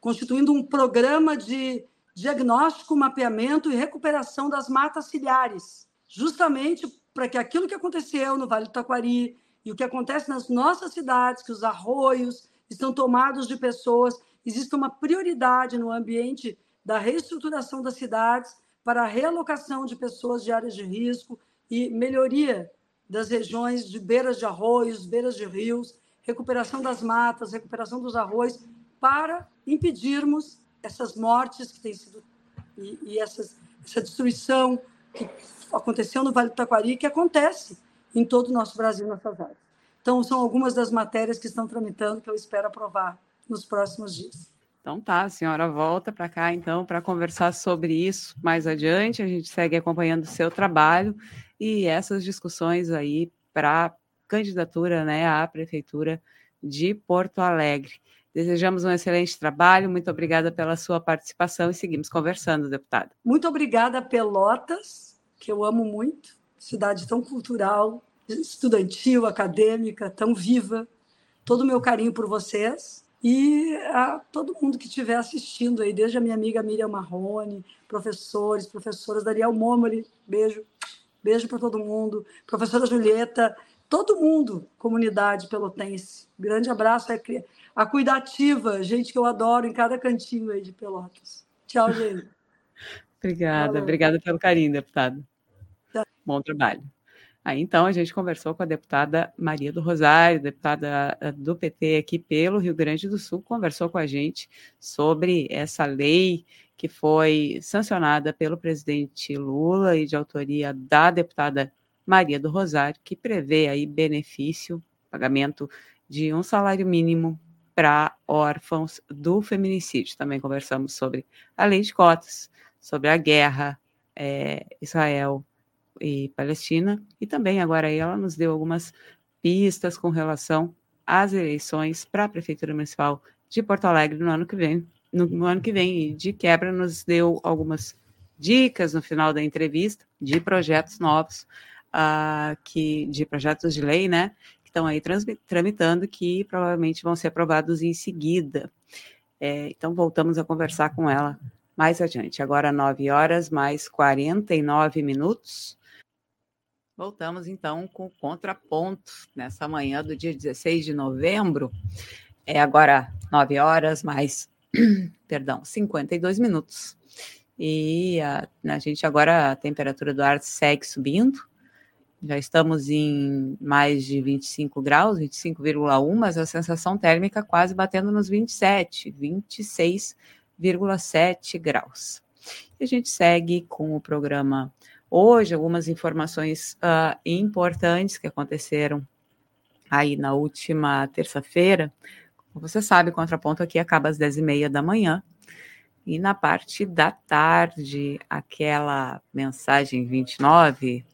constituindo um programa de diagnóstico, mapeamento e recuperação das matas ciliares, justamente para que aquilo que aconteceu no Vale do Taquari e o que acontece nas nossas cidades, que os arroios estão tomados de pessoas, exista uma prioridade no ambiente da reestruturação das cidades para a realocação de pessoas de áreas de risco e melhoria das regiões de beiras de arroios, beiras de rios, recuperação das matas, recuperação dos arroios, para impedirmos essas mortes que têm sido e, e essas, essa destruição que aconteceu no Vale do Taquari, que acontece em todo o nosso Brasil nessas áreas. Então, são algumas das matérias que estão tramitando que eu espero aprovar nos próximos dias. Então tá, a senhora volta para cá então para conversar sobre isso mais adiante. A gente segue acompanhando o seu trabalho e essas discussões aí para candidatura né, à prefeitura de Porto Alegre. Desejamos um excelente trabalho, muito obrigada pela sua participação e seguimos conversando, deputada. Muito obrigada, Pelotas que eu amo muito, cidade tão cultural, estudantil, acadêmica, tão viva. Todo o meu carinho por vocês e a todo mundo que estiver assistindo aí, desde a minha amiga Miriam Marrone, professores, professoras, Daniel Momoli, beijo, beijo para todo mundo, professora Julieta, todo mundo, comunidade pelotense. Grande abraço é a cuidativa, gente que eu adoro em cada cantinho aí de Pelotas. Tchau, gente. Obrigada, Falou. obrigada pelo carinho, deputada. Tá. Bom trabalho. Aí então a gente conversou com a deputada Maria do Rosário, deputada eh, do PT aqui pelo Rio Grande do Sul, conversou com a gente sobre essa lei que foi sancionada pelo presidente Lula e de autoria da deputada Maria do Rosário, que prevê aí benefício, pagamento de um salário mínimo para órfãos do feminicídio. Também conversamos sobre a lei de cotas, sobre a guerra é, Israel e Palestina, e também agora ela nos deu algumas pistas com relação às eleições para a Prefeitura Municipal de Porto Alegre no ano que vem. No ano que vem, e de quebra, nos deu algumas dicas no final da entrevista de projetos novos uh, que, de projetos de lei, né? Que estão aí tramitando, que provavelmente vão ser aprovados em seguida. É, então, voltamos a conversar com ela mais adiante. Agora, 9 horas mais 49 minutos. Voltamos então com o contraponto nessa manhã do dia 16 de novembro. É agora 9 horas mais, perdão, 52 minutos. E a, a gente agora, a temperatura do ar segue subindo. Já estamos em mais de 25 graus, 25,1, mas a sensação térmica quase batendo nos 27, 26,7 graus. E a gente segue com o programa hoje, algumas informações uh, importantes que aconteceram aí na última terça-feira. Você sabe, o contraponto aqui acaba às 10h30 da manhã. E na parte da tarde, aquela mensagem 29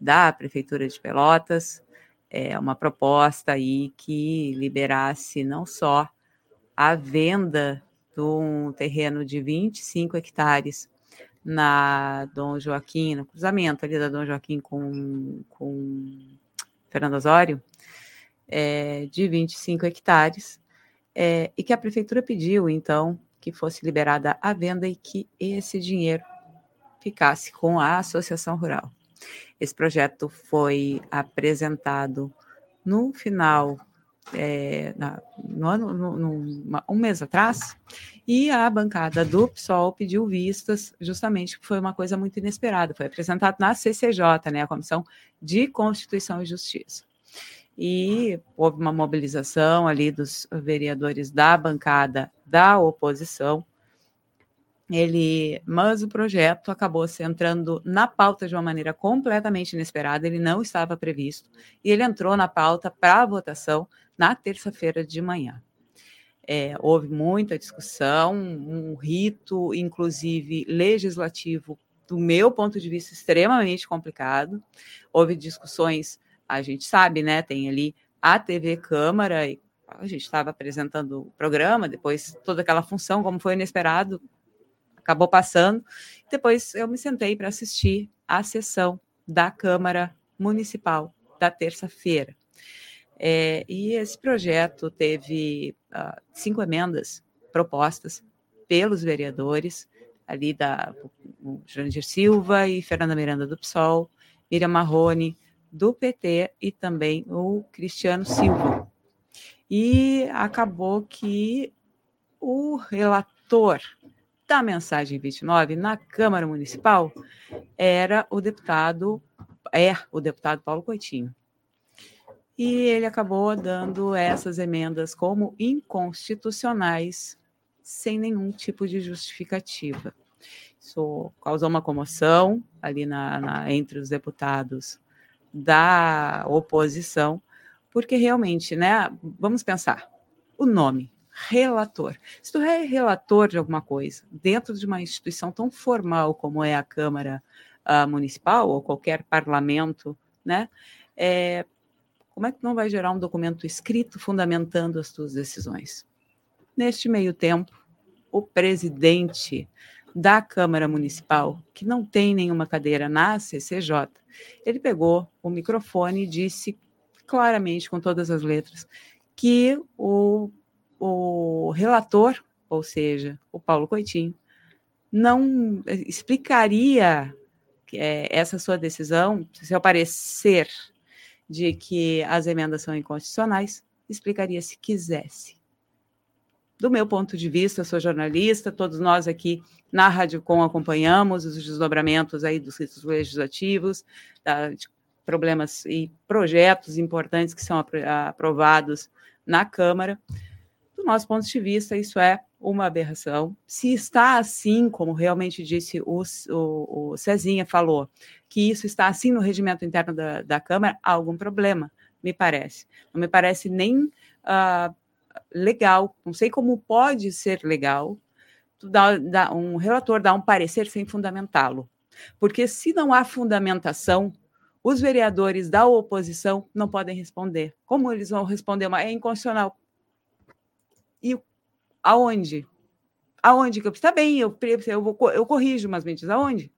da Prefeitura de Pelotas, é uma proposta aí que liberasse não só a venda de um terreno de 25 hectares na Dom Joaquim, no cruzamento ali da Dom Joaquim com, com Fernando Osório, é, de 25 hectares, é, e que a prefeitura pediu, então, que fosse liberada a venda e que esse dinheiro ficasse com a associação rural. Esse projeto foi apresentado no final, é, na, no ano, no, no, um mês atrás, e a bancada do PSOL pediu vistas, justamente porque foi uma coisa muito inesperada. Foi apresentado na CCJ, né, a Comissão de Constituição e Justiça. E houve uma mobilização ali dos vereadores da bancada da oposição, ele, mas o projeto acabou se entrando na pauta de uma maneira completamente inesperada, ele não estava previsto, e ele entrou na pauta para votação na terça-feira de manhã. É, houve muita discussão, um rito, inclusive legislativo, do meu ponto de vista, extremamente complicado. Houve discussões, a gente sabe, né? Tem ali a TV Câmara, a gente estava apresentando o programa, depois toda aquela função, como foi inesperado, acabou passando. Depois eu me sentei para assistir a sessão da Câmara Municipal da terça-feira. É, e esse projeto teve uh, cinco emendas propostas pelos vereadores, ali da Jandir Silva e Fernanda Miranda do PSOL, Miriam Marrone do PT e também o Cristiano Silva. E acabou que o relator da mensagem 29 na Câmara Municipal era o deputado, é o deputado Paulo Coitinho. E ele acabou dando essas emendas como inconstitucionais, sem nenhum tipo de justificativa. Isso causou uma comoção ali na, na, entre os deputados da oposição, porque realmente, né? Vamos pensar, o nome relator. Se tu é relator de alguma coisa dentro de uma instituição tão formal como é a Câmara uh, Municipal ou qualquer parlamento, né? É, como é que não vai gerar um documento escrito fundamentando as tuas decisões? Neste meio tempo, o presidente da Câmara Municipal, que não tem nenhuma cadeira na CCJ, ele pegou o microfone e disse claramente, com todas as letras, que o o relator, ou seja, o Paulo Coitinho, não explicaria é, essa sua decisão, seu parecer de que as emendas são inconstitucionais, explicaria se quisesse. Do meu ponto de vista, sou jornalista, todos nós aqui na Rádio Com acompanhamos os desdobramentos aí dos ritos legislativos, da, de problemas e projetos importantes que são aprovados na Câmara nosso ponto de vista, isso é uma aberração. Se está assim, como realmente disse o, o, o Cezinha falou, que isso está assim no regimento interno da, da Câmara, há algum problema, me parece. Não me parece nem uh, legal, não sei como pode ser legal dá, dá, um relator dar um parecer sem fundamentá-lo. Porque se não há fundamentação, os vereadores da oposição não podem responder. Como eles vão responder? É inconstitucional. E aonde? Aonde que eu está bem, eu, eu, vou, eu corrijo umas mentiras, aonde?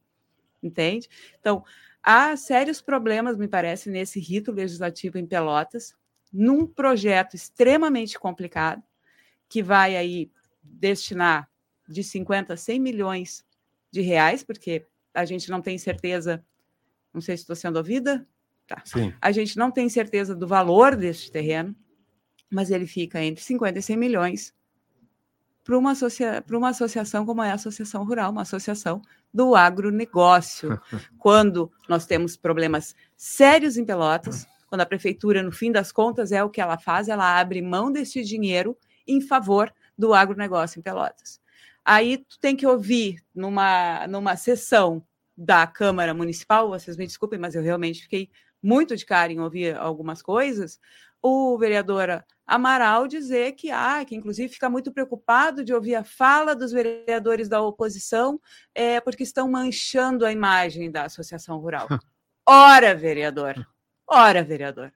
Entende? Então, há sérios problemas, me parece, nesse rito legislativo em Pelotas, num projeto extremamente complicado, que vai aí destinar de 50 a 100 milhões de reais, porque a gente não tem certeza, não sei se estou sendo ouvida, tá. A gente não tem certeza do valor deste terreno, mas ele fica entre 50 e 100 milhões para uma, associa uma associação como é a Associação Rural, uma associação do agronegócio. quando nós temos problemas sérios em Pelotas, quando a prefeitura, no fim das contas, é o que ela faz, ela abre mão desse dinheiro em favor do agronegócio em Pelotas. Aí tu tem que ouvir numa, numa sessão da Câmara Municipal, vocês me desculpem, mas eu realmente fiquei muito de cara em ouvir algumas coisas, o vereador Amaral dizer que, ah, que inclusive fica muito preocupado de ouvir a fala dos vereadores da oposição, é, porque estão manchando a imagem da Associação Rural. Ora, vereador, ora, vereador.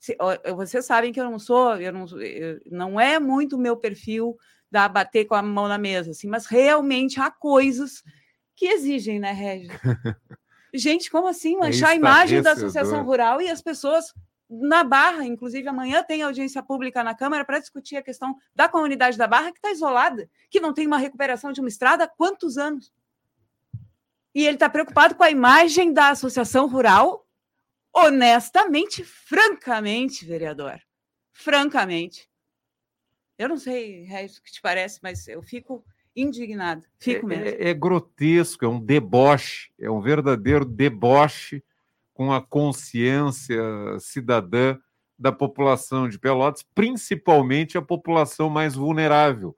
Se, vocês sabem que eu não sou, eu não, eu, não é muito o meu perfil da bater com a mão na mesa, assim, mas realmente há coisas que exigem, né, Regis? Gente, como assim é manchar é a imagem da Associação Rural e as pessoas na Barra, inclusive amanhã tem audiência pública na Câmara para discutir a questão da comunidade da Barra, que está isolada, que não tem uma recuperação de uma estrada há quantos anos? E ele está preocupado com a imagem da Associação Rural? Honestamente, francamente, vereador, francamente. Eu não sei, Regis, o que te parece, mas eu fico indignado. Fico é, mesmo. É, é, grotesco, é um deboche, é um verdadeiro deboche com a consciência cidadã da população de Pelotas, principalmente a população mais vulnerável.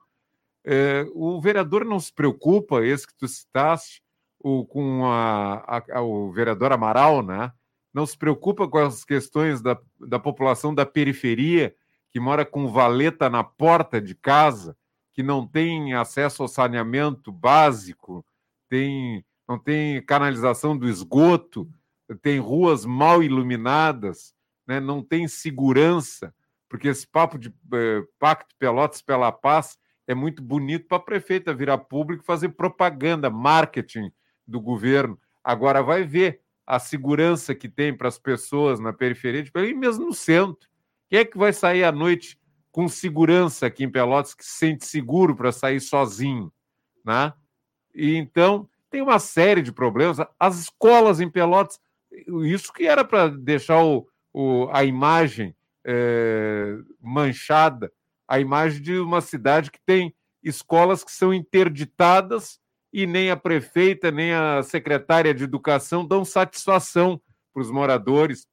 É, o vereador não se preocupa, esse que tu citaste, o, com a, a, o vereador Amaral, né? não se preocupa com as questões da, da população da periferia, que mora com valeta na porta de casa, que não tem acesso ao saneamento básico, tem, não tem canalização do esgoto, tem ruas mal iluminadas, né? não tem segurança, porque esse papo de eh, Pacto Pelotas pela Paz é muito bonito para a prefeita virar público e fazer propaganda, marketing do governo. Agora vai ver a segurança que tem para as pessoas na periferia de Pelotas e mesmo no centro. Quem é que vai sair à noite com segurança aqui em Pelotas que se sente seguro para sair sozinho, né? E então tem uma série de problemas. As escolas em Pelotas isso que era para deixar o, o, a imagem é, manchada, a imagem de uma cidade que tem escolas que são interditadas e nem a prefeita, nem a secretária de educação dão satisfação para os moradores.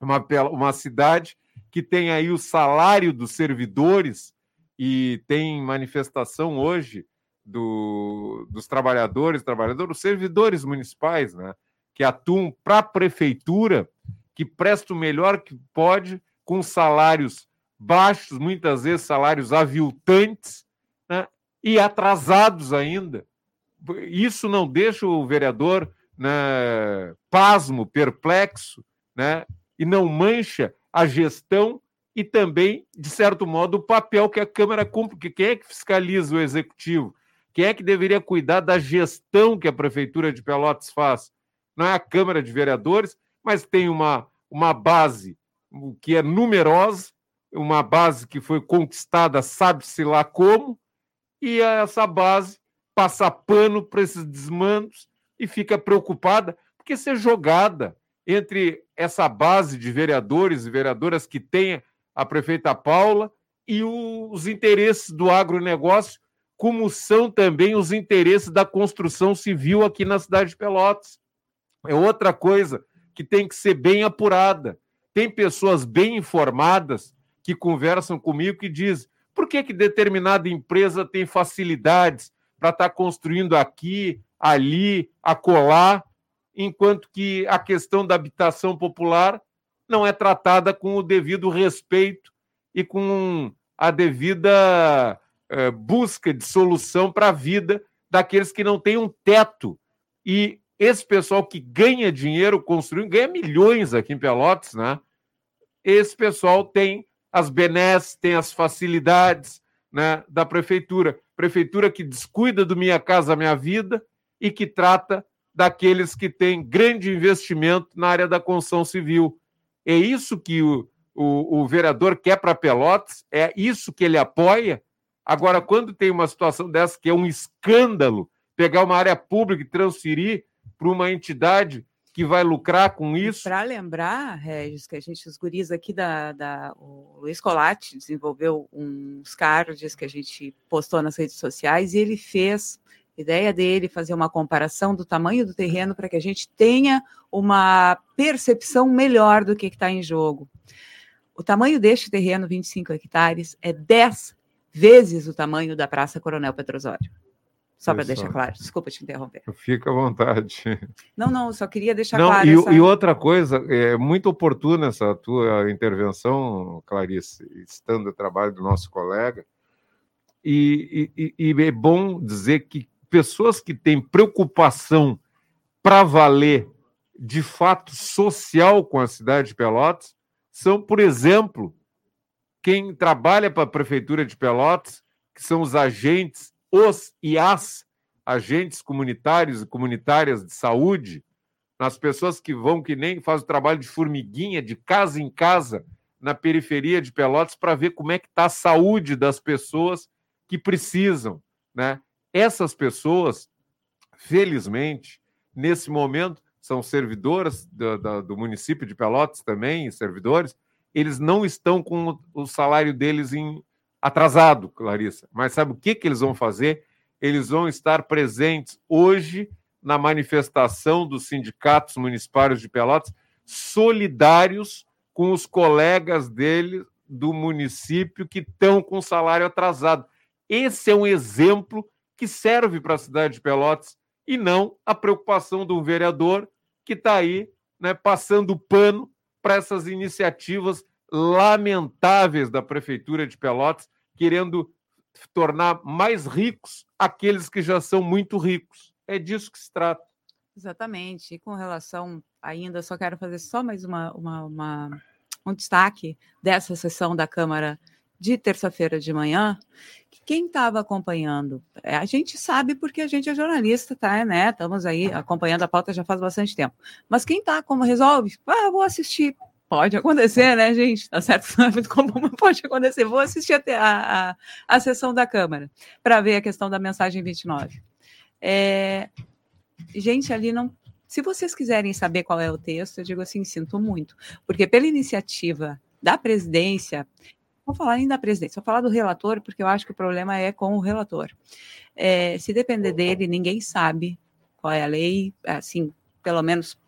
Uma, uma cidade que tem aí o salário dos servidores e tem manifestação hoje do, dos trabalhadores, trabalhadores, servidores municipais, né? Que atuam para a prefeitura, que prestam o melhor que pode, com salários baixos, muitas vezes salários aviltantes, né? e atrasados ainda. Isso não deixa o vereador né, pasmo, perplexo, né? e não mancha a gestão e também, de certo modo, o papel que a Câmara cumpre, porque quem é que fiscaliza o executivo? Quem é que deveria cuidar da gestão que a Prefeitura de Pelotas faz? Não é a Câmara de Vereadores, mas tem uma, uma base que é numerosa, uma base que foi conquistada, sabe-se lá como, e essa base passa pano para esses desmandos e fica preocupada, porque ser jogada entre essa base de vereadores e vereadoras que tem a prefeita Paula e os interesses do agronegócio, como são também os interesses da construção civil aqui na cidade de Pelotas é outra coisa que tem que ser bem apurada. Tem pessoas bem informadas que conversam comigo que dizem por que, que determinada empresa tem facilidades para estar tá construindo aqui, ali, acolá, enquanto que a questão da habitação popular não é tratada com o devido respeito e com a devida eh, busca de solução para a vida daqueles que não têm um teto. E esse pessoal que ganha dinheiro construindo, ganha milhões aqui em Pelotas, né? Esse pessoal tem as benesses, tem as facilidades né, da prefeitura. Prefeitura que descuida do Minha Casa Minha Vida e que trata daqueles que têm grande investimento na área da construção civil. É isso que o, o, o vereador quer para Pelotas? É isso que ele apoia? Agora, quando tem uma situação dessa que é um escândalo, pegar uma área pública e transferir para uma entidade que vai lucrar com isso. Para lembrar, Regis, que a gente, os guris aqui da, da o Luiz Colatti desenvolveu uns cards que a gente postou nas redes sociais e ele fez ideia dele fazer uma comparação do tamanho do terreno para que a gente tenha uma percepção melhor do que está em jogo. O tamanho deste terreno, 25 hectares, é 10 vezes o tamanho da Praça Coronel Petrosório. Só para deixar claro. Desculpa te interromper. Fica à vontade. Não, não, só queria deixar não, claro. E, essa... e outra coisa, é muito oportuna essa tua intervenção, Clarice, estando o trabalho do nosso colega. E, e, e é bom dizer que pessoas que têm preocupação para valer de fato social com a cidade de Pelotas são, por exemplo, quem trabalha para a Prefeitura de Pelotas, que são os agentes, os e as agentes comunitários e comunitárias de saúde, nas pessoas que vão, que nem fazem o trabalho de formiguinha, de casa em casa, na periferia de Pelotas, para ver como é que está a saúde das pessoas que precisam. Né? Essas pessoas, felizmente, nesse momento, são servidoras do, do, do município de Pelotas também, servidores, eles não estão com o salário deles em atrasado, Clarissa. Mas sabe o que, que eles vão fazer? Eles vão estar presentes hoje na manifestação dos sindicatos municipais de Pelotas, solidários com os colegas dele do município que estão com salário atrasado. Esse é um exemplo que serve para a cidade de Pelotas e não a preocupação do vereador que está aí né, passando pano para essas iniciativas lamentáveis da Prefeitura de Pelotas, querendo tornar mais ricos aqueles que já são muito ricos. É disso que se trata. Exatamente. E com relação, ainda só quero fazer só mais uma, uma, uma um destaque dessa sessão da Câmara de terça-feira de manhã, quem estava acompanhando, é, a gente sabe porque a gente é jornalista, tá, né? Estamos aí acompanhando a pauta já faz bastante tempo. Mas quem está como resolve, ah, vou assistir. Pode acontecer, né, gente? Tá certo? Não é muito comum, mas pode acontecer. Vou assistir a, a, a sessão da Câmara para ver a questão da mensagem 29. É, gente, ali não. Se vocês quiserem saber qual é o texto, eu digo assim: sinto muito, porque pela iniciativa da presidência, Vou falar ainda da presidência, vou falar do relator, porque eu acho que o problema é com o relator. É, se depender dele, ninguém sabe qual é a lei, assim, pelo menos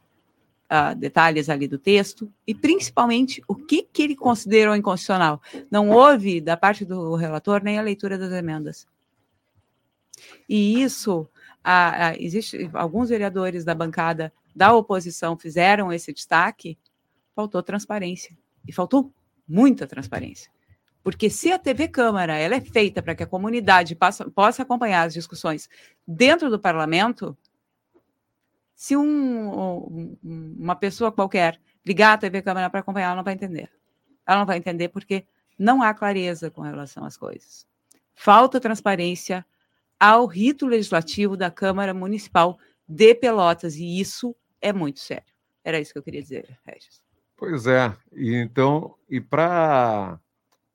uh, detalhes ali do texto, e principalmente o que, que ele considerou inconstitucional. Não houve, da parte do relator, nem a leitura das emendas. E isso, uh, uh, existe, alguns vereadores da bancada da oposição fizeram esse destaque, faltou transparência. E faltou muita transparência. Porque se a TV Câmara ela é feita para que a comunidade possa, possa acompanhar as discussões dentro do parlamento, se um, uma pessoa qualquer ligar a TV Câmara para acompanhar, ela não vai entender. Ela não vai entender porque não há clareza com relação às coisas. Falta transparência ao rito legislativo da Câmara Municipal de Pelotas, e isso é muito sério. Era isso que eu queria dizer, Regis. Pois é, e então, e para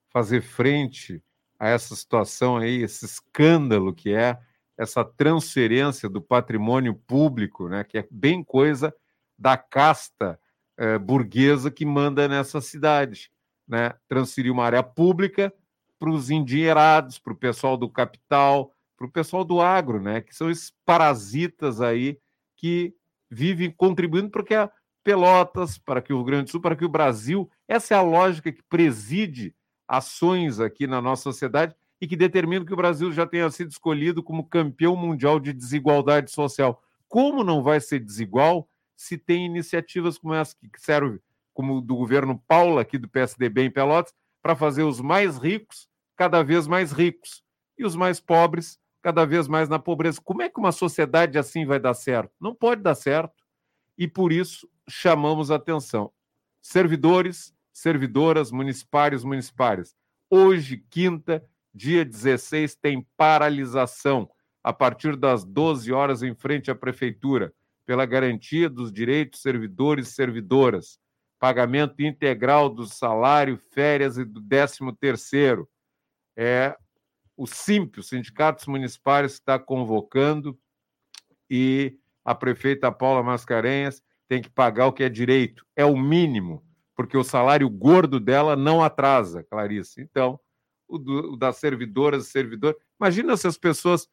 fazer frente a essa situação aí, esse escândalo que é essa transferência do patrimônio público, né, que é bem coisa da casta eh, burguesa que manda nessa cidade, né? Transferir uma área pública para os endinheirados, para o pessoal do capital, para o pessoal do agro, né? Que são esses parasitas aí que vivem contribuindo para que a Pelotas, para que o Rio Grande do Sul, para que o Brasil, essa é a lógica que preside ações aqui na nossa sociedade e que determinam que o Brasil já tenha sido escolhido como campeão mundial de desigualdade social. Como não vai ser desigual se tem iniciativas como essa que serve como do governo Paula aqui do PSDB em Pelotas para fazer os mais ricos cada vez mais ricos e os mais pobres cada vez mais na pobreza. Como é que uma sociedade assim vai dar certo? Não pode dar certo. E por isso chamamos a atenção. Servidores, servidoras municipários municipais. Hoje, quinta, dia 16, tem paralisação a partir das 12 horas em frente à prefeitura. pela garantia dos direitos servidores e servidoras, pagamento integral do salário, férias e do décimo terceiro. É o SIMP, os sindicatos municipais, está convocando e a prefeita Paula Mascarenhas tem que pagar o que é direito. É o mínimo, porque o salário gordo dela não atrasa, Clarice. Então, o, do, o das servidoras e servidores. Imagina se as pessoas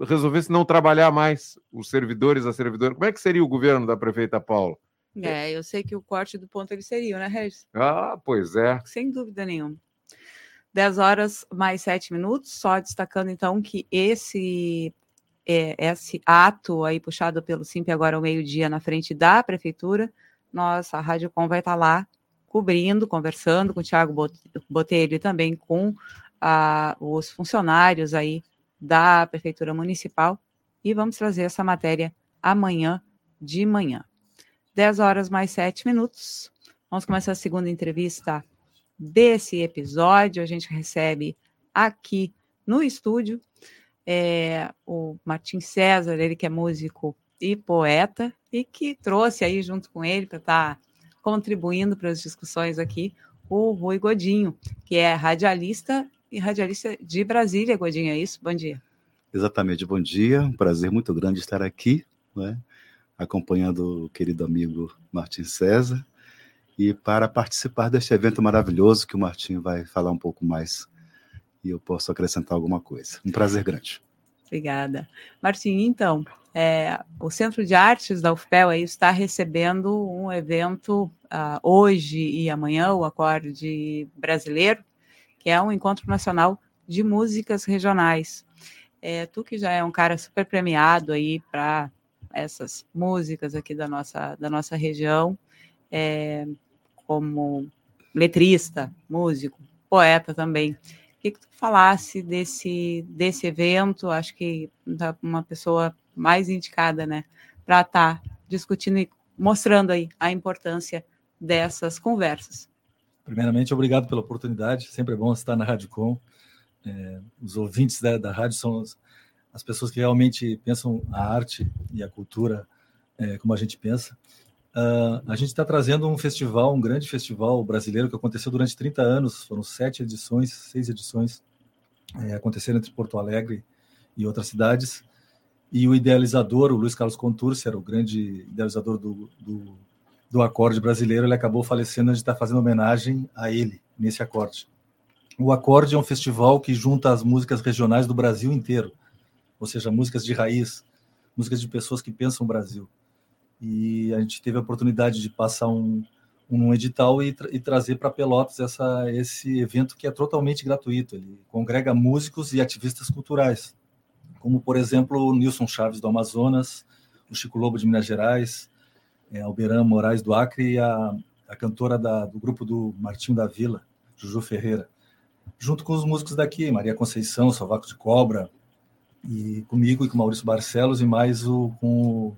resolvessem não trabalhar mais, os servidores, as servidoras. Como é que seria o governo da prefeita Paula? É, eu sei que o corte do ponto ele seria, né, Regis? Ah, pois é. Sem dúvida nenhuma. 10 horas mais 7 minutos, só destacando então que esse é, esse ato aí puxado pelo Simp agora ao meio-dia na frente da prefeitura, nossa, a Rádio Com vai estar lá cobrindo, conversando com o Tiago Botelho e também com os funcionários aí da Prefeitura Municipal e vamos trazer essa matéria amanhã de manhã. 10 horas mais 7 minutos. Vamos começar a segunda entrevista desse episódio. A gente recebe aqui no estúdio é, o Martim César, ele que é músico e poeta, e que trouxe aí junto com ele para estar tá contribuindo para as discussões aqui o Rui Godinho, que é radialista e radialista de Brasília, Godinho, é isso? Bom dia. Exatamente, bom dia. Um prazer muito grande estar aqui, né, acompanhando o querido amigo Martim César, e para participar deste evento maravilhoso que o Martim vai falar um pouco mais e eu posso acrescentar alguma coisa. Um prazer grande. Obrigada. Martim, então, é, o Centro de Artes da UFPEL aí está recebendo um evento uh, hoje e amanhã, o Acorde Brasileiro, que é um encontro nacional de músicas regionais. É, tu que já é um cara super premiado aí para essas músicas aqui da nossa, da nossa região, é, como letrista, músico, poeta também. Queria que tu falasse desse, desse evento, acho que uma pessoa mais indicada, né, para estar tá discutindo e mostrando aí a importância dessas conversas. Primeiramente, obrigado pela oportunidade. Sempre é bom estar na Rádio Com. É, os ouvintes da, da rádio são as, as, pessoas que realmente pensam a arte e a cultura é, como a gente pensa. Uh, a gente está trazendo um festival, um grande festival brasileiro que aconteceu durante 30 anos. Foram sete edições, seis edições é, aconteceram entre Porto Alegre e outras cidades. E o idealizador, o Luiz Carlos Contursi, era o grande idealizador do, do do acorde brasileiro, ele acabou falecendo, a gente está fazendo homenagem a ele nesse acorde. O acorde é um festival que junta as músicas regionais do Brasil inteiro, ou seja, músicas de raiz, músicas de pessoas que pensam o Brasil. E a gente teve a oportunidade de passar um, um edital e, tra e trazer para Pelotas essa, esse evento que é totalmente gratuito. Ele congrega músicos e ativistas culturais, como, por exemplo, o Nilson Chaves do Amazonas, o Chico Lobo de Minas Gerais, é, Alberan Moraes do Acre e a, a cantora da, do grupo do Martinho da Vila, Juju Ferreira, junto com os músicos daqui, Maria Conceição, Salvaco de Cobra, e comigo e com Maurício Barcelos e mais o, com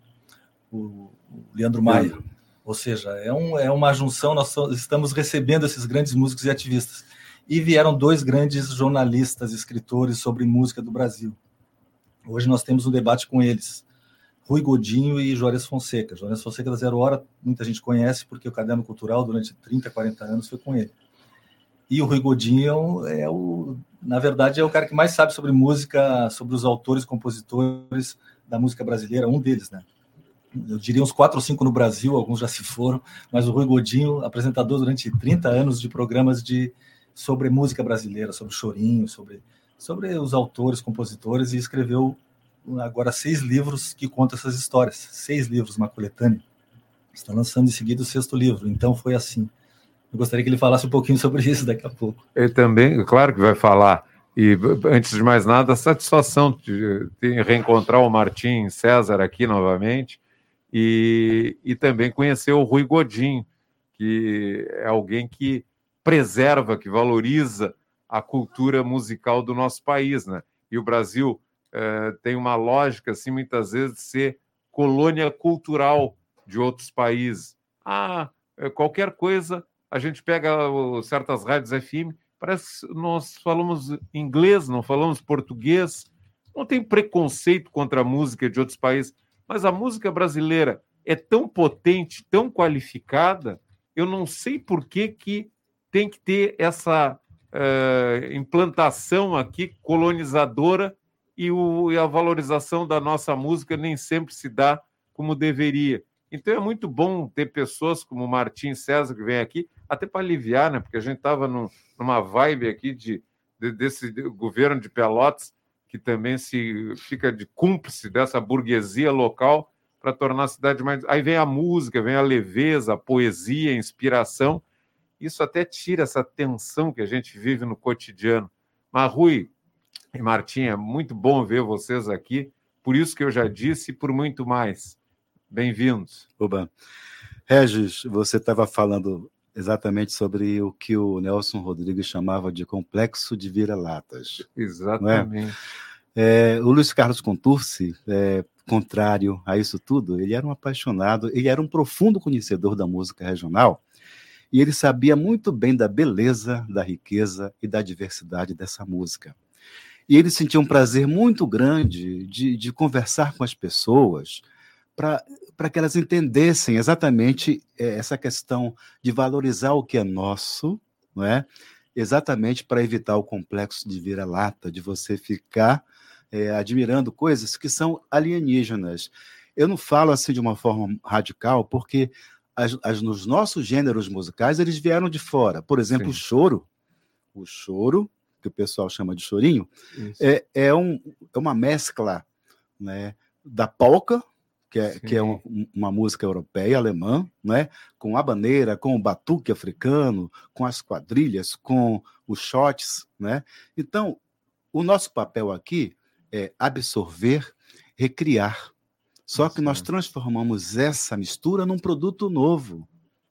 o, o Leandro Maia. Ou seja, é, um, é uma junção, nós estamos recebendo esses grandes músicos e ativistas. E vieram dois grandes jornalistas, escritores sobre música do Brasil. Hoje nós temos um debate com eles. Rui Godinho e Juarez Fonseca. Juarez Fonseca da Zero Hora, muita gente conhece, porque o Caderno Cultural, durante 30, 40 anos, foi com ele. E o Rui Godinho é o, na verdade, é o cara que mais sabe sobre música, sobre os autores, compositores da música brasileira, um deles, né? Eu diria uns quatro ou cinco no Brasil, alguns já se foram, mas o Rui Godinho, apresentador durante 30 anos de programas de sobre música brasileira, sobre chorinho, sobre, sobre os autores, compositores, e escreveu agora seis livros que contam essas histórias. Seis livros, uma coletânea. Está lançando em seguida o sexto livro. Então foi assim. Eu gostaria que ele falasse um pouquinho sobre isso daqui a pouco. Ele também, claro que vai falar. E antes de mais nada, a satisfação de, de reencontrar o Martim César aqui novamente e, e também conhecer o Rui Godinho, que é alguém que preserva, que valoriza a cultura musical do nosso país, né? E o Brasil é, tem uma lógica, assim, muitas vezes, de ser colônia cultural de outros países. Ah, é, qualquer coisa, a gente pega certas rádios FM, parece que nós falamos inglês, não falamos português, não tem preconceito contra a música de outros países. Mas a música brasileira é tão potente, tão qualificada, eu não sei por que, que tem que ter essa uh, implantação aqui colonizadora e, o, e a valorização da nossa música nem sempre se dá como deveria. Então é muito bom ter pessoas como o Martim César que vem aqui, até para aliviar, né? Porque a gente estava num, numa vibe aqui de, de, desse governo de Pelotas que também se fica de cúmplice dessa burguesia local para tornar a cidade mais. Aí vem a música, vem a leveza, a poesia, a inspiração. Isso até tira essa tensão que a gente vive no cotidiano. Mas, Rui e Martinha, é muito bom ver vocês aqui. Por isso que eu já disse e por muito mais. Bem-vindos. Oba. Regis, você estava falando exatamente sobre o que o Nelson Rodrigues chamava de complexo de vira-latas. É? Exatamente. É? É, o Luiz Carlos Contursi, é, contrário a isso tudo, ele era um apaixonado, ele era um profundo conhecedor da música regional e ele sabia muito bem da beleza, da riqueza e da diversidade dessa música. E ele sentia um prazer muito grande de, de conversar com as pessoas, para que elas entendessem exatamente é, essa questão de valorizar o que é nosso, não é? exatamente para evitar o complexo de vira-lata, de você ficar é, admirando coisas que são alienígenas. Eu não falo assim de uma forma radical, porque as, as, nos nossos gêneros musicais eles vieram de fora. Por exemplo, Sim. o choro. O choro, que o pessoal chama de chorinho, é, é, um, é uma mescla né, da polca, que é, que é um, uma música europeia, alemã, né? com a bandeira, com o batuque africano, com as quadrilhas, com os shots. Né? Então, o nosso papel aqui é absorver, recriar. Só que nós transformamos essa mistura num produto novo,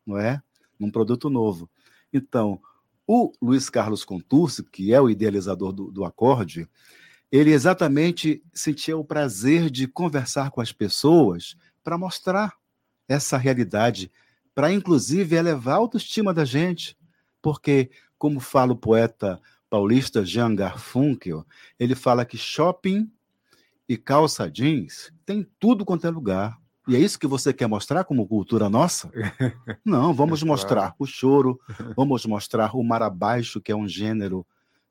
não é? Num produto novo. Então, o Luiz Carlos Contursi, que é o idealizador do, do acorde, ele exatamente sentia o prazer de conversar com as pessoas para mostrar essa realidade, para inclusive elevar a autoestima da gente, porque, como fala o poeta paulista Jean Garfunkel, ele fala que shopping e calça jeans tem tudo quanto é lugar. E é isso que você quer mostrar como cultura nossa? Não, vamos mostrar o choro, vamos mostrar o mar abaixo, que é um gênero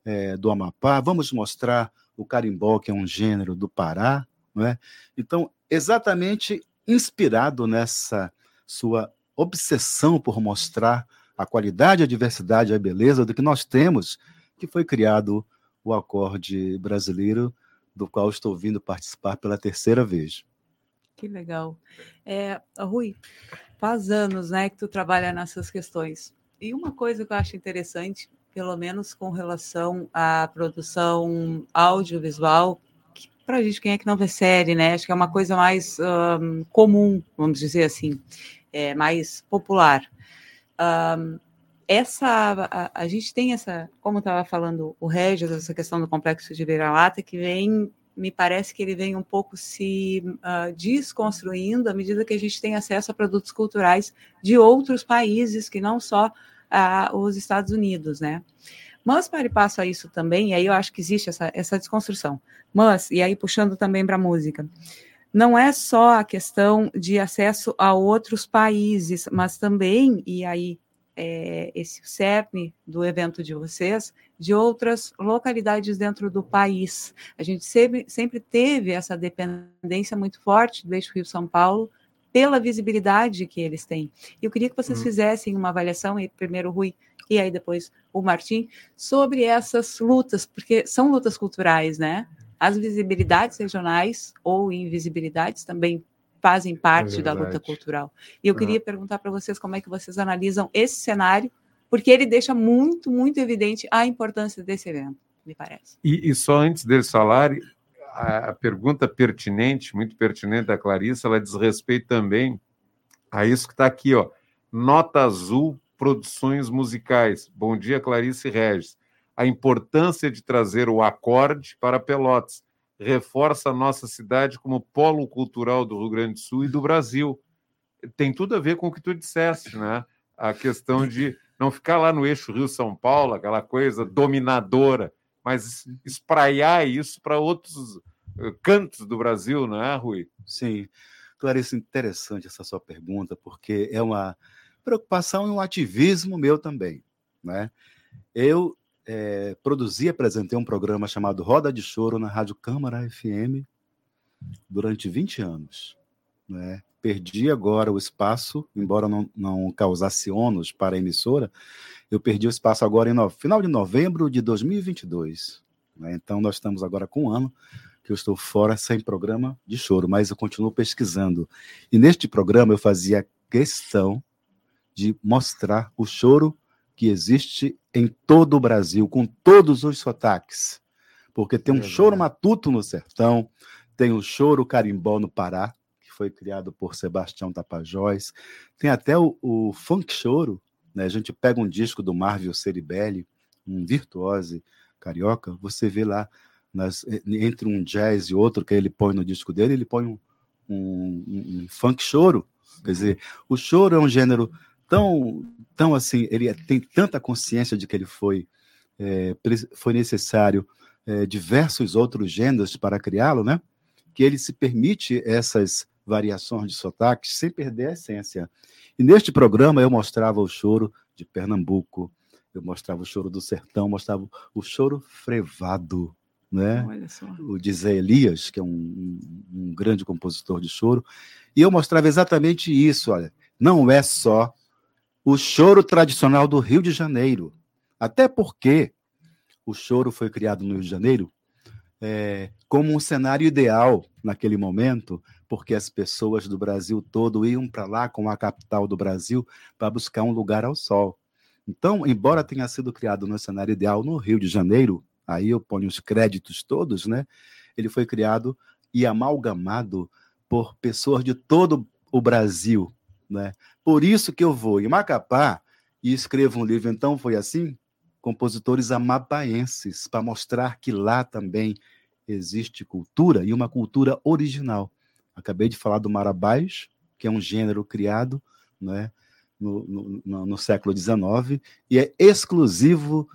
é, do Amapá, vamos mostrar o carimbó, que é um gênero do Pará, não é? Então, exatamente inspirado nessa sua obsessão por mostrar a qualidade, a diversidade, a beleza do que nós temos, que foi criado o acorde brasileiro, do qual estou vindo participar pela terceira vez. Que legal. É, Rui, faz anos né, que tu trabalha nessas questões. E uma coisa que eu acho interessante pelo menos com relação à produção audiovisual, para a gente, quem é que não vê série, né? Acho que é uma coisa mais um, comum, vamos dizer assim, é, mais popular. Um, essa, a, a, gente tem essa, como estava falando o Regis, essa questão do complexo de vira-lata, que vem, me parece que ele vem um pouco se uh, desconstruindo à medida que a gente tem acesso a produtos culturais de outros países, que não só os Estados Unidos, né? Mas para passo a isso também, e aí eu acho que existe essa, essa desconstrução. Mas, e aí puxando também para a música, não é só a questão de acesso a outros países, mas também, e aí é, esse cerne do evento de vocês, de outras localidades dentro do país. A gente sempre, sempre teve essa dependência muito forte do eixo Rio-São Paulo, pela visibilidade que eles têm. Eu queria que vocês uhum. fizessem uma avaliação, e primeiro o Rui e aí depois o Martim, sobre essas lutas, porque são lutas culturais, né? As visibilidades regionais ou invisibilidades também fazem parte é da luta cultural. E eu queria perguntar para vocês como é que vocês analisam esse cenário, porque ele deixa muito, muito evidente a importância desse evento, me parece. E, e só antes deles falarem, a pergunta pertinente, muito pertinente da Clarissa, ela diz respeito também a isso que está aqui, ó. Nota Azul Produções Musicais. Bom dia, Clarice Regis. A importância de trazer o acorde para Pelotas reforça a nossa cidade como polo cultural do Rio Grande do Sul e do Brasil. Tem tudo a ver com o que tu disseste, né? A questão de não ficar lá no eixo Rio-São Paulo, aquela coisa dominadora mas espraiar isso para outros uh, cantos do Brasil, não é, Rui? Sim. Clarice, interessante essa sua pergunta, porque é uma preocupação e um ativismo meu também. Né? Eu é, produzi e apresentei um programa chamado Roda de Choro na Rádio Câmara FM durante 20 anos. Né? Perdi agora o espaço, embora não, não causasse ônus para a emissora, eu perdi o espaço agora em no, final de novembro de 2022. Né? Então, nós estamos agora com um ano que eu estou fora sem programa de choro, mas eu continuo pesquisando. E neste programa eu fazia questão de mostrar o choro que existe em todo o Brasil, com todos os sotaques. Porque tem um é choro matuto no sertão, tem o choro carimbó no Pará, que foi criado por Sebastião Tapajós, tem até o, o funk choro, né? A gente pega um disco do Marvel Ceribelli, um virtuose carioca, você vê lá nas, entre um jazz e outro que ele põe no disco dele, ele põe um, um, um funk choro. Quer dizer, o choro é um gênero tão, tão assim, ele tem tanta consciência de que ele foi, é, foi necessário é, diversos outros gêneros para criá-lo, né? Que ele se permite essas variações de sotaques sem perder a essência. E neste programa eu mostrava o choro de Pernambuco, eu mostrava o choro do sertão, mostrava o choro frevado, né? o de Zé Elias, que é um, um, um, grande compositor de choro, e eu mostrava exatamente isso, olha, não é só o choro tradicional do Rio de Janeiro, até porque o choro foi criado no Rio de Janeiro é, como um cenário ideal naquele momento, porque as pessoas do Brasil todo iam para lá, com a capital do Brasil, para buscar um lugar ao sol. Então, embora tenha sido criado no cenário ideal no Rio de Janeiro, aí eu ponho os créditos todos, né? Ele foi criado e amalgamado por pessoas de todo o Brasil, né? Por isso que eu vou em Macapá e escrevo um livro, então foi assim, compositores amapaenses, para mostrar que lá também existe cultura e uma cultura original. Acabei de falar do marabás, que é um gênero criado, né? No, no, no século XIX e é exclusivo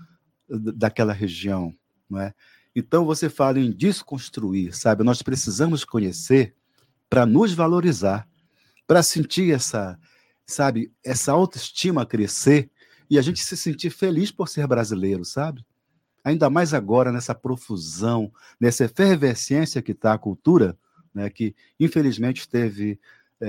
daquela região, não é? Então você fala em desconstruir, sabe? Nós precisamos conhecer para nos valorizar, para sentir essa, sabe, essa autoestima crescer e a gente se sentir feliz por ser brasileiro, sabe? Ainda mais agora nessa profusão, nessa efervescência que está a cultura, né, que infelizmente teve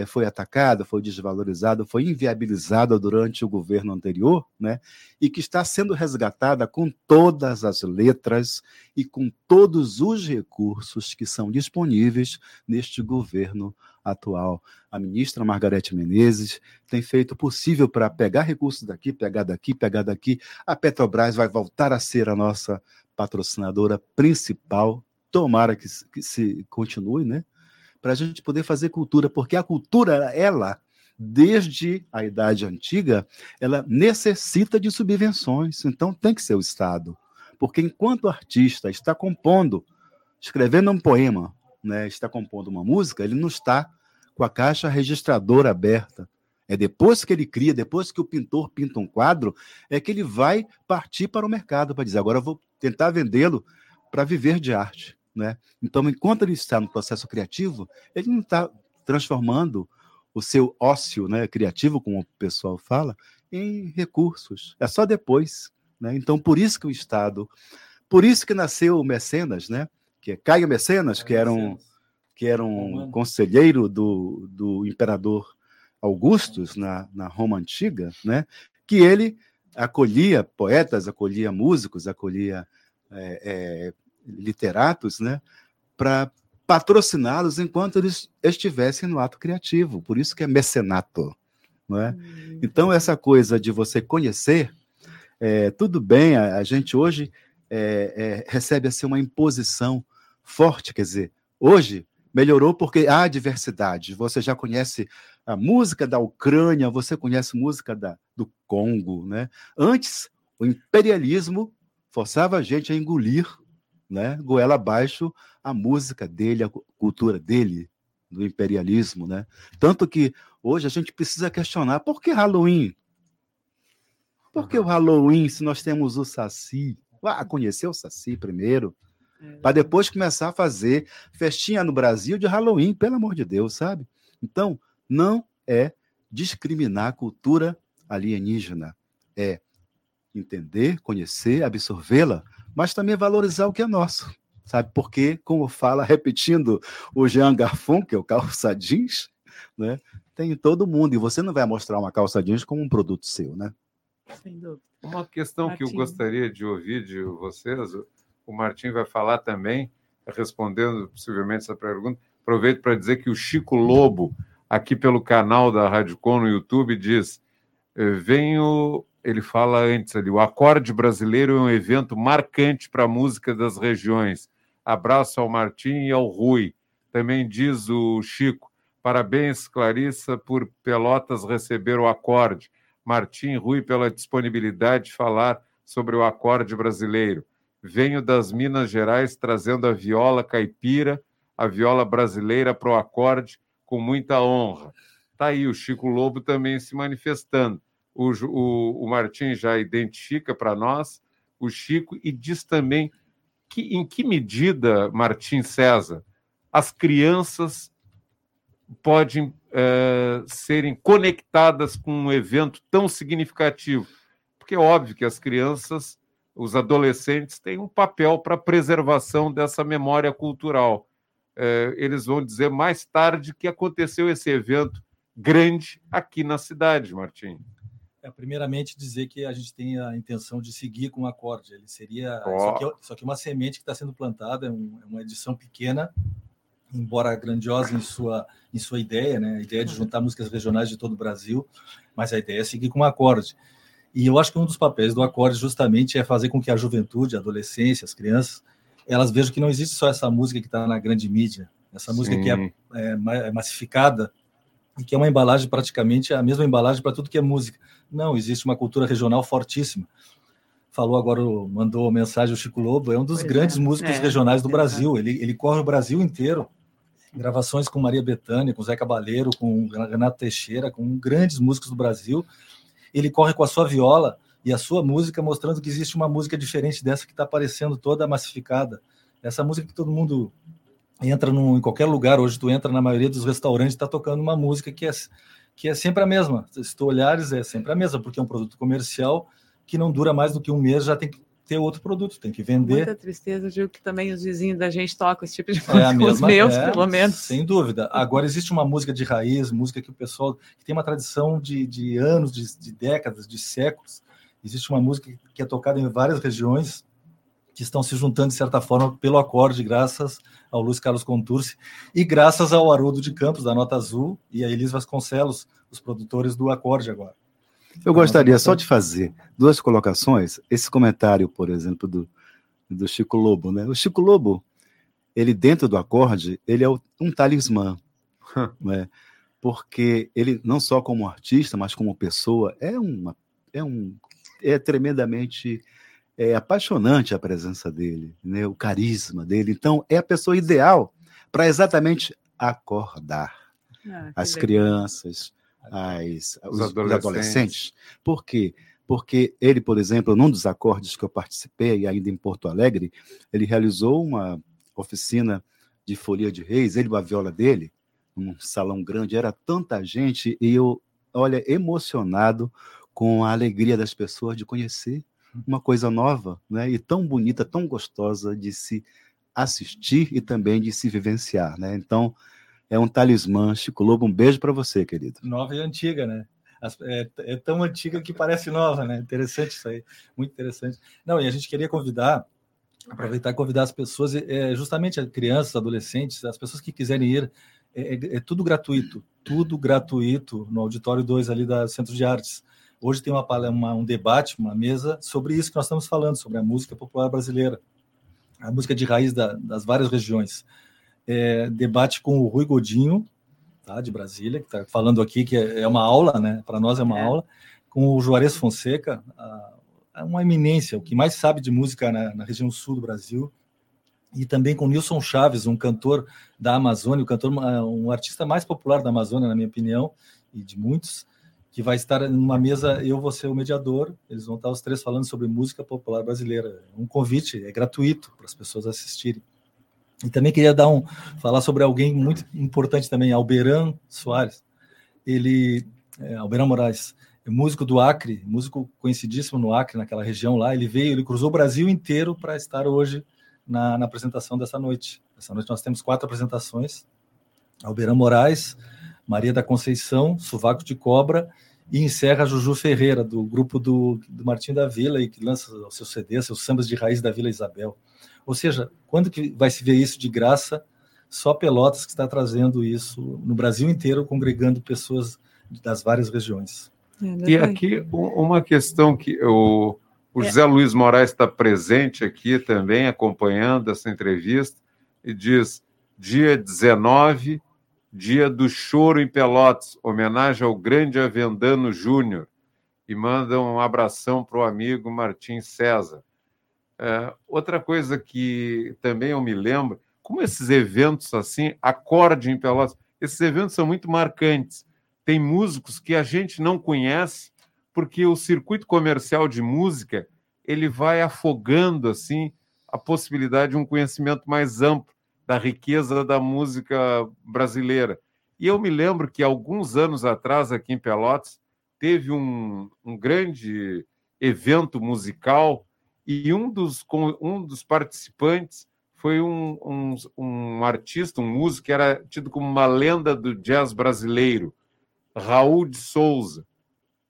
foi atacada, foi desvalorizada, foi inviabilizada durante o governo anterior, né? e que está sendo resgatada com todas as letras e com todos os recursos que são disponíveis neste governo atual. A ministra Margarete Menezes tem feito o possível para pegar recursos daqui, pegar daqui, pegar daqui. A Petrobras vai voltar a ser a nossa patrocinadora principal. Tomara que, que se continue, né? Para a gente poder fazer cultura, porque a cultura, ela, desde a Idade Antiga, ela necessita de subvenções, então tem que ser o Estado. Porque enquanto o artista está compondo, escrevendo um poema, né, está compondo uma música, ele não está com a caixa registradora aberta. É depois que ele cria, depois que o pintor pinta um quadro, é que ele vai partir para o mercado para dizer: agora eu vou tentar vendê-lo para viver de arte. Né? Então, enquanto ele está no processo criativo, ele não está transformando o seu ócio né, criativo, como o pessoal fala, em recursos. É só depois. Né? Então, por isso que o Estado, por isso que nasceu o Mecenas, né? que é Caio Mecenas, que era um, que era um conselheiro do, do imperador Augustus na, na Roma Antiga, né? que ele acolhia poetas, acolhia músicos, acolhia é, é, literatos, né, para patrociná-los enquanto eles estivessem no ato criativo. Por isso que é mecenato. Não é? Hum. Então, essa coisa de você conhecer, é, tudo bem, a, a gente hoje é, é, recebe assim, uma imposição forte, quer dizer, hoje melhorou porque há diversidade. Você já conhece a música da Ucrânia, você conhece música da, do Congo. Né? Antes, o imperialismo forçava a gente a engolir né, goela abaixo a música dele, a cultura dele, do imperialismo, né? Tanto que hoje a gente precisa questionar por que Halloween? Por que o Halloween se nós temos o Saci? Ah, conhecer o Saci primeiro, É. Para depois começar a fazer festinha no Brasil de Halloween, pelo amor de Deus, sabe? Então, não é discriminar a cultura alienígena. É entender, conhecer, absorvê-la, mas também valorizar o que é nosso. Sabe? Porque, como fala, repetindo o Jean Garfunkel, calça jeans, né? tem em todo mundo. E você não vai mostrar uma calça jeans como um produto seu, né? Sem dúvida. Uma questão Martim. que eu gostaria de ouvir de vocês, o Martim vai falar também, respondendo possivelmente essa pergunta. Aproveito para dizer que o Chico Lobo, aqui pelo canal da Rádio Com no YouTube, diz: eh, venho. Ele fala antes ali: o acorde brasileiro é um evento marcante para a música das regiões. Abraço ao Martim e ao Rui. Também diz o Chico: parabéns, Clarissa, por Pelotas receber o acorde. Martim Rui, pela disponibilidade de falar sobre o acorde brasileiro. Venho das Minas Gerais trazendo a viola caipira, a viola brasileira para o acorde, com muita honra. Está aí o Chico Lobo também se manifestando. O, o, o Martim já identifica para nós o Chico e diz também que, em que medida, Martim César, as crianças podem é, serem conectadas com um evento tão significativo. Porque é óbvio que as crianças, os adolescentes, têm um papel para a preservação dessa memória cultural. É, eles vão dizer mais tarde que aconteceu esse evento grande aqui na cidade, Martim. É, primeiramente, dizer que a gente tem a intenção de seguir com o acorde. Ele seria. Oh. Só, que, é uma semente que está sendo plantada, é, um, é uma edição pequena, embora grandiosa em sua, em sua ideia, né? a ideia de juntar músicas regionais de todo o Brasil, mas a ideia é seguir com o acorde. E eu acho que um dos papéis do acorde justamente é fazer com que a juventude, a adolescência, as crianças, elas vejam que não existe só essa música que está na grande mídia, essa música Sim. que é, é, é, massificada e que é uma embalagem praticamente a mesma embalagem para tudo que é música. Não, existe uma cultura regional fortíssima. Falou agora, mandou mensagem o Chico Lobo, é um dos pois grandes é. músicos é, regionais do Brasil. Ele, ele corre o Brasil inteiro gravações com Maria Bethânia, com Zé Cabaleiro, com Renato Teixeira, com grandes músicos do Brasil. Ele corre com a sua viola e a sua música, mostrando que existe uma música diferente dessa que está aparecendo toda massificada. Essa música que todo mundo entra num, em qualquer lugar, hoje tu entra na maioria dos restaurantes, está tocando uma música que é, que é sempre a mesma. Se tu olhares, é sempre a mesma, porque é um produto comercial que não dura mais do que um mês, já tem que ter outro produto, tem que vender. Muita tristeza, digo que também os vizinhos da gente tocam esse tipo de música, é mesma, os meus, é, pelo menos. Sem dúvida. Agora, existe uma música de raiz, música que o pessoal que tem uma tradição de, de anos, de, de décadas, de séculos. Existe uma música que é tocada em várias regiões que estão se juntando, de certa forma, pelo acorde, graças ao Luiz Carlos Contursi e graças ao Haroldo de Campos, da Nota Azul, e a Elis Vasconcelos, os produtores do acorde agora. Eu gostaria só de fazer duas colocações. Esse comentário, por exemplo, do, do Chico Lobo, né? O Chico Lobo, ele dentro do acorde, ele é um talismã, né? Porque ele não só como artista, mas como pessoa é uma é um é tremendamente é apaixonante a presença dele, né? O carisma dele. Então é a pessoa ideal para exatamente acordar ah, as legal. crianças, as, os, os adolescentes. adolescentes. Por quê? Porque ele, por exemplo, num dos acordes que eu participei, ainda em Porto Alegre, ele realizou uma oficina de folia de reis, ele e a viola dele, num salão grande, era tanta gente, e eu, olha, emocionado com a alegria das pessoas de conhecer uma coisa nova, né? E tão bonita, tão gostosa de se assistir e também de se vivenciar, né? Então, é um talismã. Chico Lobo, um beijo para você, querido. Nova e antiga, né? É, é, tão antiga que parece nova, né? Interessante isso aí, muito interessante. Não, e a gente queria convidar, aproveitar e convidar as pessoas, é, justamente as crianças, adolescentes, as pessoas que quiserem ir, é, é, é tudo gratuito, tudo gratuito no Auditório 2 ali da Centro de Artes. Hoje tem uma, uma, um debate, uma mesa sobre isso que nós estamos falando, sobre a música popular brasileira, a música de raiz da, das várias regiões é, debate com o Rui Godinho, tá, de Brasília, que está falando aqui que é, é uma aula, né? Para nós é uma é. aula, com o Juarez Fonseca, a, uma eminência, o que mais sabe de música na, na, região sul do Brasil, e também com Nilson Chaves, um cantor da Amazônia, o cantor, um artista mais popular da Amazônia, na minha opinião, e de muitos. Que vai estar numa mesa, eu vou ser o mediador, eles vão estar os três falando sobre música popular brasileira. Um convite, é gratuito para as pessoas assistirem. E também queria dar um, falar sobre alguém muito importante também, Alberan Soares. Ele, é, Alberan Moraes, é músico do Acre, músico conhecidíssimo no Acre, naquela região lá. Ele veio, ele cruzou o Brasil inteiro para estar hoje na, na, apresentação dessa noite. Essa noite nós temos quatro apresentações: Alberan Moraes, Maria da Conceição, Suvaco de Cobra e encerra Juju Ferreira, do grupo do, do Martim da Vila, e que lança o seu CD, seus sambas de raiz da Vila Isabel. Ou seja, quando que vai se ver isso de graça? Só Pelotas que está trazendo isso no Brasil inteiro, congregando pessoas das várias regiões. É, e aqui uma questão que o, o é. José Luiz Moraes está presente aqui também, acompanhando essa entrevista, e diz: dia 19 Dia do Choro em Pelotas, homenagem ao grande Avendano Júnior. E manda um abração para o amigo Martim César. É, outra coisa que também eu me lembro, como esses eventos assim, acorde em Pelotas, esses eventos são muito marcantes. Tem músicos que a gente não conhece, porque o circuito comercial de música ele vai afogando assim a possibilidade de um conhecimento mais amplo da riqueza da música brasileira. E eu me lembro que alguns anos atrás, aqui em Pelotas, teve um, um grande evento musical e um dos, um dos participantes foi um, um, um artista, um músico que era tido como uma lenda do jazz brasileiro, Raul de Souza.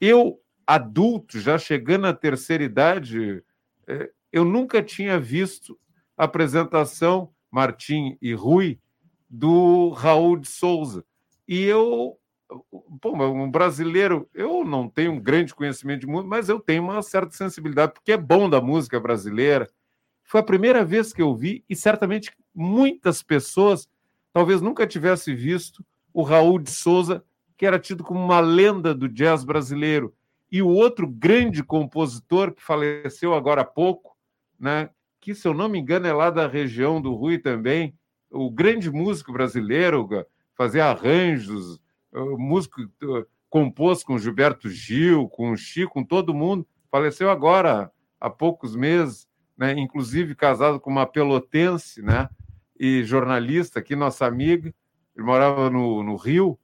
Eu, adulto, já chegando à terceira idade, é, eu nunca tinha visto apresentação Martim e Rui, do Raul de Souza. E eu, um brasileiro, eu não tenho um grande conhecimento de música, mas eu tenho uma certa sensibilidade, porque é bom da música brasileira. Foi a primeira vez que eu vi, e certamente muitas pessoas talvez nunca tivessem visto o Raul de Souza, que era tido como uma lenda do jazz brasileiro. E o outro grande compositor que faleceu agora há pouco, né, que, se eu não me engano, é lá da região do Rui também, o grande músico brasileiro, fazia arranjos, músico compôs com Gilberto Gil, com Chico, com todo mundo, faleceu agora, há poucos meses, né? inclusive casado com uma pelotense, né? e jornalista aqui, nossa amiga, ele morava no, no Rio,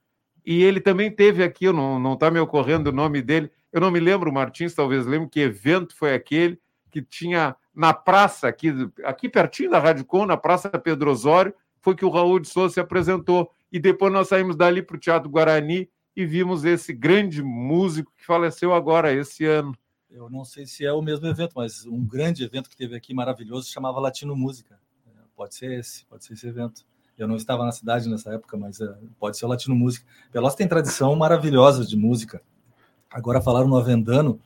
e ele também teve aqui, não está me ocorrendo o nome dele, eu não me lembro, Martins talvez lembre que evento foi aquele que tinha na praça, aqui, aqui pertinho da Rádio Com, na Praça Pedro Osório, foi que o Raul de Souza se apresentou. E depois nós saímos dali para o Teatro Guarani e vimos esse grande músico que faleceu agora, esse ano. Eu não sei se é o mesmo evento, mas um grande evento que teve aqui maravilhoso chamava Latino Música. Pode ser esse, pode ser esse evento. Eu não estava na cidade nessa época, mas é, pode ser o Latino Música. Pelotas tem tradição maravilhosa de música. Agora falaram no Avendano,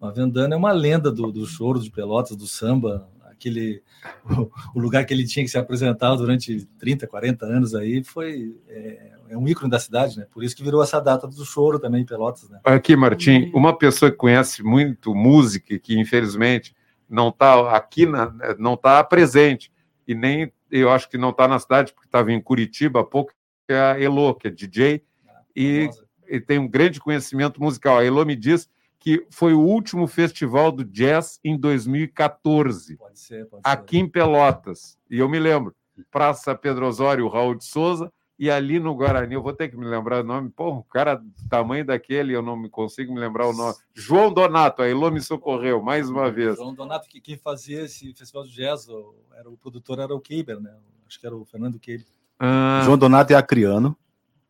o Avendano é uma lenda do, do choro de Pelotas, do samba, aquele o, o, lugar que ele tinha que se apresentar durante 30, 40 anos aí foi é, é, um ícone da cidade, né? Por isso que virou essa data do choro também em Pelotas, né? Aqui, Martim, uma pessoa que conhece muito música que infelizmente não está aqui, na, não está presente e nem eu acho que não está na cidade porque estava em Curitiba há pouco, é a Elo, que é DJ ah, e, e, tem um grande conhecimento musical. A Elo me diz que foi o último festival do jazz em 2014, pode ser, pode aqui ser. em Pelotas. E eu me lembro, Praça Pedro Osório, Raul de Souza, e ali no Guarani, eu vou ter que me lembrar o nome, pô, um cara do tamanho daquele, eu não me consigo me lembrar o nome. João Donato, a Elô me socorreu, mais uma vez. João Donato, que quem fazia esse festival de jazz, era o produtor era o Keiber, né? Acho que era o Fernando Keiber. Ah. João Donato é acriano,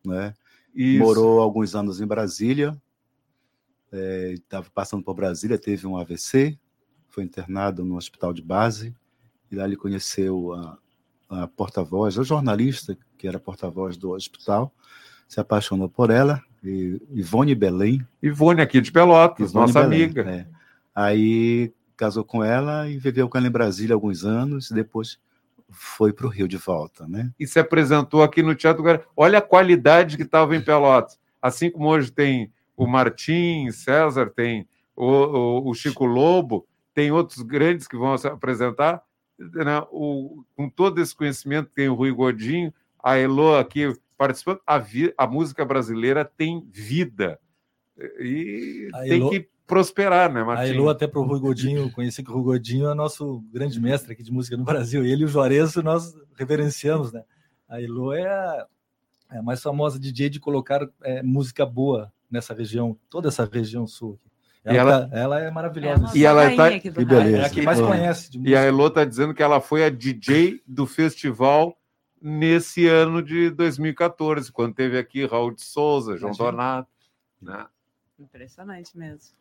né? Isso. Morou alguns anos em Brasília, estava é, passando por Brasília, teve um AVC, foi internado no hospital de base, e lá ele conheceu a, a porta-voz, a jornalista que era porta-voz do hospital, se apaixonou por ela, e, Ivone Belém. Ivone aqui de Pelotas, Ivone nossa Belém, amiga. É. Aí casou com ela e viveu com ela em Brasília alguns anos, e depois foi para o Rio de volta, né? E se apresentou aqui no Teatro Guarani. Olha a qualidade que estava em Pelotas. Assim como hoje tem o Martim César, tem o, o, o, Chico Lobo, tem outros grandes que vão se apresentar. Né? O, com todo esse conhecimento, tem o Rui Godinho, a Elo aqui participando. A, vi, a música brasileira tem vida. e a tem Elo... que prosperar, né, Martim? A Elo até para o Rui Godinho, conheci que o Rui Godinho é nosso grande mestre aqui de música no Brasil. Ele e o Juarez nós reverenciamos, né? A Elo é a, é a mais famosa DJ de colocar é, música boa nessa região, toda essa região sul. Ela, ela, tá, ela, é maravilhosa. É e ela tá, que beleza. É a que mais conhece. e a Elo está dizendo que ela foi a DJ do festival nesse ano de 2014, quando teve aqui Raul de Souza, João Donato. Né? Impressionante mesmo.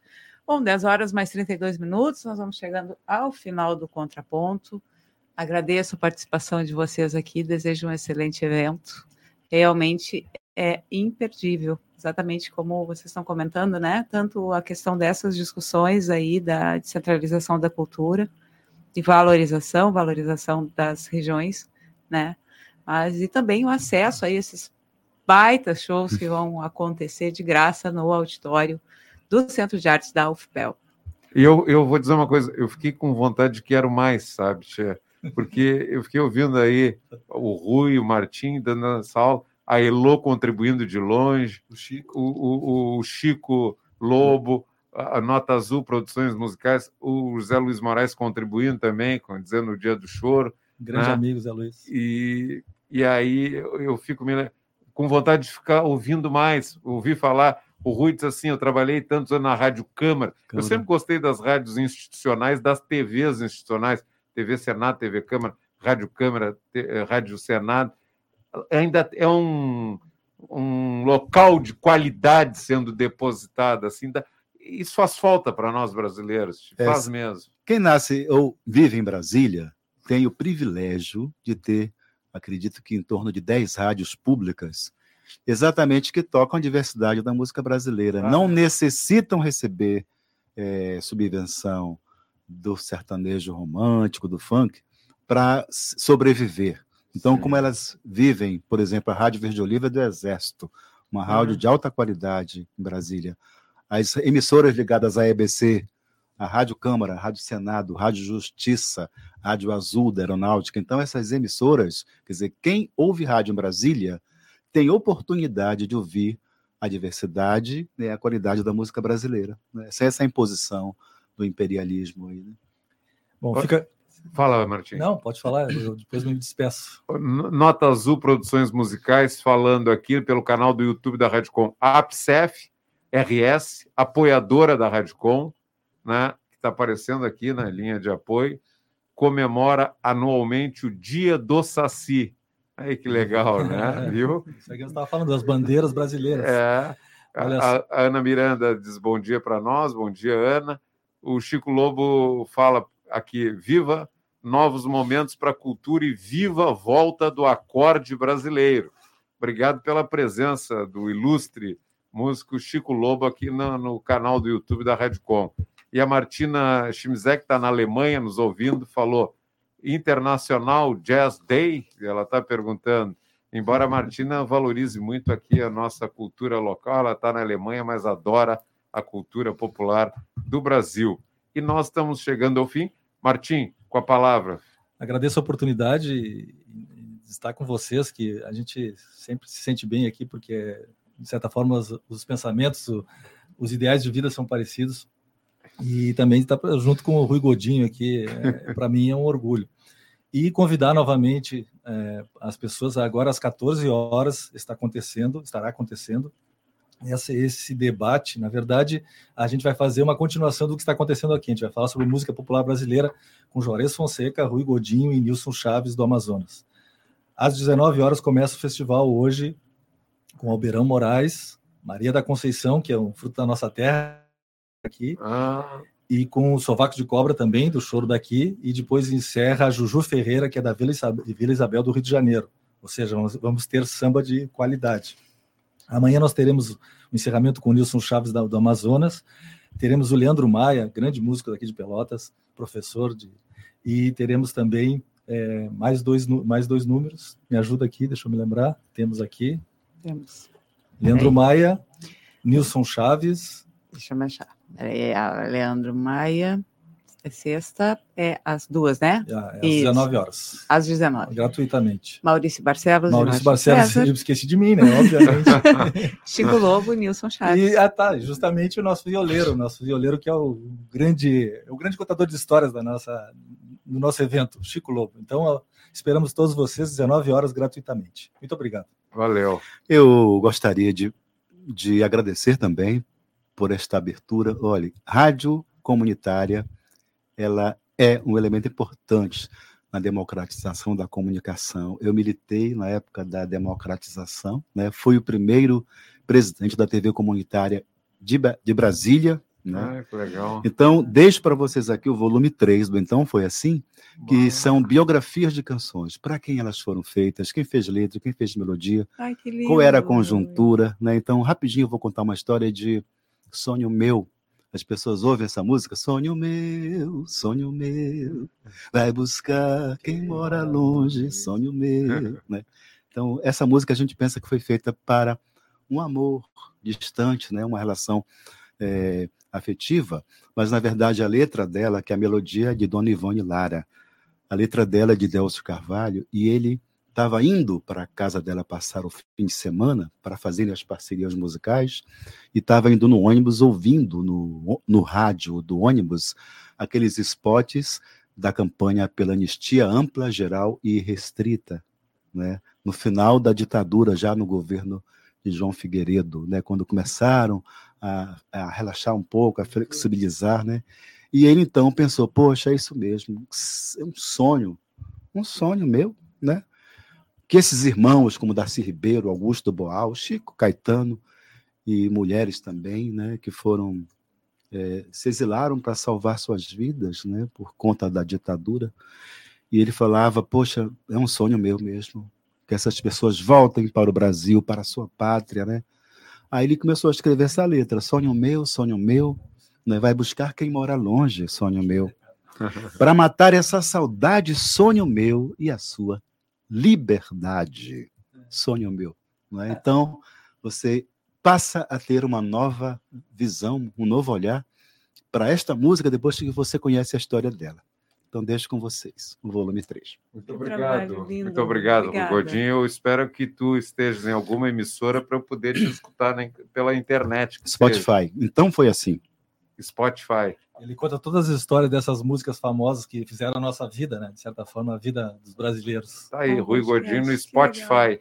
Bom, 10 horas mais 32 minutos, nós vamos chegando ao final do contraponto. Agradeço a participação de vocês aqui, desejo um excelente evento. Realmente é imperdível, exatamente como vocês estão comentando, né? Tanto a questão dessas discussões aí da descentralização da cultura, de valorização, valorização das regiões, né? Mas e também o acesso a esses baitas shows que vão acontecer de graça no auditório do Centro de Artes da UFPEL. E eu, eu vou dizer uma coisa, eu fiquei com vontade de quero mais, sabe, Tchê? Porque eu fiquei ouvindo aí o Rui, o Martim dando essa aula, a Elo contribuindo de longe, o Chico, o, o, o Chico Lobo, a Nota Azul Produções Musicais, o José Luiz Moraes contribuindo também, dizendo o Dia do Choro. Grande né? amigo, Zé Luiz. E, e aí eu fico me, com vontade de ficar ouvindo mais, ouvir falar. O Rui disse assim: eu trabalhei tantos anos na Rádio Câmara. Câmara. Eu sempre gostei das rádios institucionais, das TVs institucionais, TV Senado, TV Câmara, Rádio Câmara, eh, Rádio Senado ainda é um, um local de qualidade sendo depositada. Assim, isso faz falta para nós brasileiros, é, faz mesmo. Quem nasce ou vive em Brasília tem o privilégio de ter, acredito que em torno de 10 rádios públicas, exatamente que tocam a diversidade da música brasileira. Ah. Não necessitam receber é, subvenção do sertanejo romântico, do funk, para sobreviver. Então, Sim. como elas vivem, por exemplo, a Rádio Verde Oliva é do Exército, uma rádio uhum. de alta qualidade em Brasília. As emissoras ligadas à EBC, a Rádio Câmara, a Rádio Senado, a Rádio Justiça, a Rádio Azul da Aeronáutica. Então, essas emissoras, quer dizer, quem ouve rádio em Brasília tem oportunidade de ouvir a diversidade e né, a qualidade da música brasileira. Né? Essa é essa imposição do imperialismo aí. Né? Bom, fica, Fala, Martim. Não, pode falar, eu depois me despeço. Nota Azul Produções Musicais, falando aqui pelo canal do YouTube da Radicom, APSEF, RS, apoiadora da Radicom, né, que está aparecendo aqui na linha de apoio, comemora anualmente o Dia do Saci. Aí que legal, né? Viu? Isso aqui eu estava falando das bandeiras brasileiras. É. A, a, Ana Miranda diz bom dia para nós, bom dia, Ana. O Chico Lobo fala aqui, viva novos momentos para a cultura e viva a volta do acorde brasileiro. Obrigado pela presença do ilustre músico Chico Lobo aqui no, no canal do YouTube da Redcom. E a Martina Schimzek está na Alemanha nos ouvindo, falou Internacional Jazz Day, ela está perguntando. Embora a Martina valorize muito aqui a nossa cultura local, ela está na Alemanha, mas adora a cultura popular do Brasil. E nós estamos chegando ao fim. Martim, com a palavra. Agradeço a oportunidade de estar com vocês, que a gente sempre se sente bem aqui, porque, de certa forma, os, os pensamentos, os ideais de vida são parecidos. E também estar junto com o Rui Godinho aqui, é, para mim é um orgulho. E convidar novamente é, as pessoas, agora às 14 horas está acontecendo, estará acontecendo, essa, esse debate, na verdade, a gente vai fazer uma continuação do que está acontecendo aqui. A gente vai falar sobre música popular brasileira com Juarez Fonseca, Rui Godinho e Nilson Chaves do Amazonas. Às 19 horas começa o festival hoje com Alberão Moraes, Maria da Conceição, que é um fruto da nossa terra aqui, ah. e com o Sovaco de Cobra também, do Choro daqui, e depois encerra a Juju Ferreira, que é da Vila Isabel, Vila Isabel do Rio de Janeiro. Ou seja, vamos ter samba de qualidade. Amanhã nós teremos o encerramento com o Nilson Chaves do Amazonas, teremos o Leandro Maia, grande músico daqui de Pelotas, professor de. E teremos também é, mais, dois, mais dois números. Me ajuda aqui, deixa eu me lembrar. Temos aqui. Temos. Leandro Maia, Nilson Chaves. Deixa eu me achar. Peraí, Leandro Maia. É sexta, é às duas, né? É, às Isso. 19 horas. Às 19. Gratuitamente. Maurício Barcelos. Maurício Barcelos, eu esqueci de mim, né? Obviamente. Chico Lobo, Nilson Chaves. E, ah, tá, justamente o nosso violeiro, nosso violeiro que é o grande, o grande contador de histórias da nossa, do nosso evento, Chico Lobo. Então, esperamos todos vocês, 19 horas, gratuitamente. Muito obrigado. Valeu. Eu gostaria de, de agradecer também por esta abertura. Olha, rádio comunitária ela é um elemento importante na democratização da comunicação. Eu militei na época da democratização, né? fui o primeiro presidente da TV comunitária de, de Brasília. Né? Ah, legal. Então, deixo para vocês aqui o volume 3 do Então Foi Assim, que Bom. são biografias de canções, para quem elas foram feitas, quem fez letra, quem fez melodia, Ai, qual era a conjuntura. Né? Então, rapidinho, eu vou contar uma história de Sonho Meu, as pessoas ouvem essa música, sonho meu, sonho meu, vai buscar quem mora longe, sonho meu, né? Então, essa música a gente pensa que foi feita para um amor distante, né? Uma relação é, afetiva, mas na verdade a letra dela, que é a melodia de Dona Ivone Lara, a letra dela é de Delcio Carvalho, e ele estava indo para a casa dela passar o fim de semana para fazer as parcerias musicais e estava indo no ônibus ouvindo no, no rádio do ônibus aqueles spots da campanha pela anistia ampla, geral e restrita, né? No final da ditadura, já no governo de João Figueiredo, né? Quando começaram a, a relaxar um pouco, a flexibilizar, né? E ele então pensou, poxa, é isso mesmo, é um sonho, um sonho meu, né? Que esses irmãos, como Darcy Ribeiro, Augusto Boal, Chico Caetano e mulheres também, né, que foram é, se exilaram para salvar suas vidas, né, por conta da ditadura. E ele falava: Poxa, é um sonho meu mesmo, que essas pessoas voltem para o Brasil, para a sua pátria, né? Aí ele começou a escrever essa letra: Sonho meu, sonho meu, né, vai buscar quem mora longe, sonho meu. Para matar essa saudade, sonho meu e a sua liberdade. Sonho meu. Não é? Então, você passa a ter uma nova visão, um novo olhar para esta música depois que você conhece a história dela. Então, deixo com vocês o volume 3. Muito obrigado. Muito obrigado, Godinho. Eu espero que tu estejas em alguma emissora para eu poder te escutar na, pela internet. Spotify. Seja. Então, foi assim. Spotify. Ele conta todas as histórias dessas músicas famosas que fizeram a nossa vida, né? De certa forma, a vida dos brasileiros. Tá aí, oh, Rui Godinho no Spotify.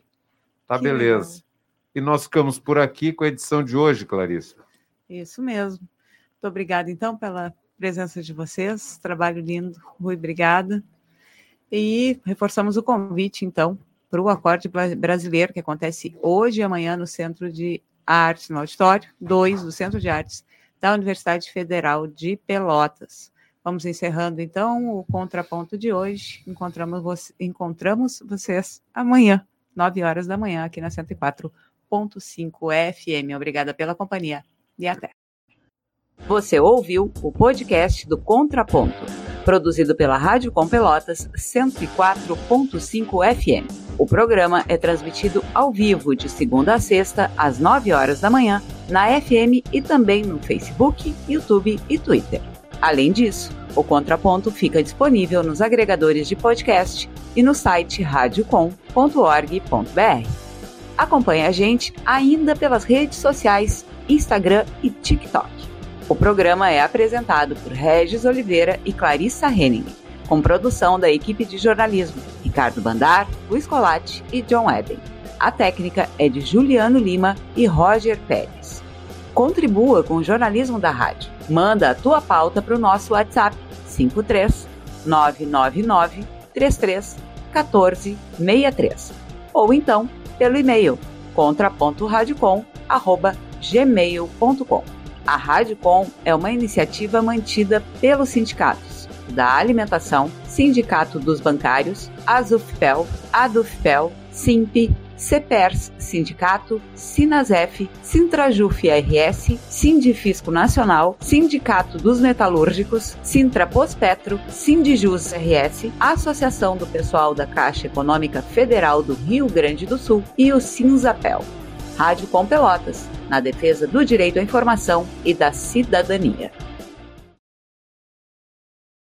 Tá que beleza. Legal. E nós ficamos por aqui com a edição de hoje, Clarissa. Isso mesmo. Muito obrigada, então, pela presença de vocês. Trabalho lindo. Rui, obrigada. E reforçamos o convite, então, para o Acorde Brasileiro, que acontece hoje e amanhã no Centro de Artes, no Auditório 2 do Centro de Artes da Universidade Federal de Pelotas. Vamos encerrando então o contraponto de hoje. Encontramos, encontramos vocês amanhã, 9 horas da manhã, aqui na 104.5 FM. Obrigada pela companhia e até. Você ouviu o podcast do Contraponto, produzido pela Rádio Com Pelotas 104.5 FM. O programa é transmitido ao vivo de segunda a sexta, às 9 horas da manhã, na FM e também no Facebook, YouTube e Twitter. Além disso, o Contraponto fica disponível nos agregadores de podcast e no site radiocom.org.br. Acompanhe a gente ainda pelas redes sociais, Instagram e TikTok. O programa é apresentado por Regis Oliveira e Clarissa Henning com produção da equipe de jornalismo Ricardo Bandar, Luiz Colatti e John Eben. A técnica é de Juliano Lima e Roger Pérez. Contribua com o jornalismo da rádio. Manda a tua pauta para o nosso WhatsApp 53 999 33 14 63 ou então pelo e-mail contra.radiocom@gmail.com. A Radiocom é uma iniciativa mantida pelos sindicatos da Alimentação, Sindicato dos Bancários, Azufpel, Adufpel, Simp, CEPERS, Sindicato, Sinasef, Sintrajuf RS, Sindifisco Nacional, Sindicato dos Metalúrgicos, Sintrapospetro, Sindijus RS, Associação do Pessoal da Caixa Econômica Federal do Rio Grande do Sul e o Sinzapel. Rádio Com Pelotas, na defesa do direito à informação e da cidadania.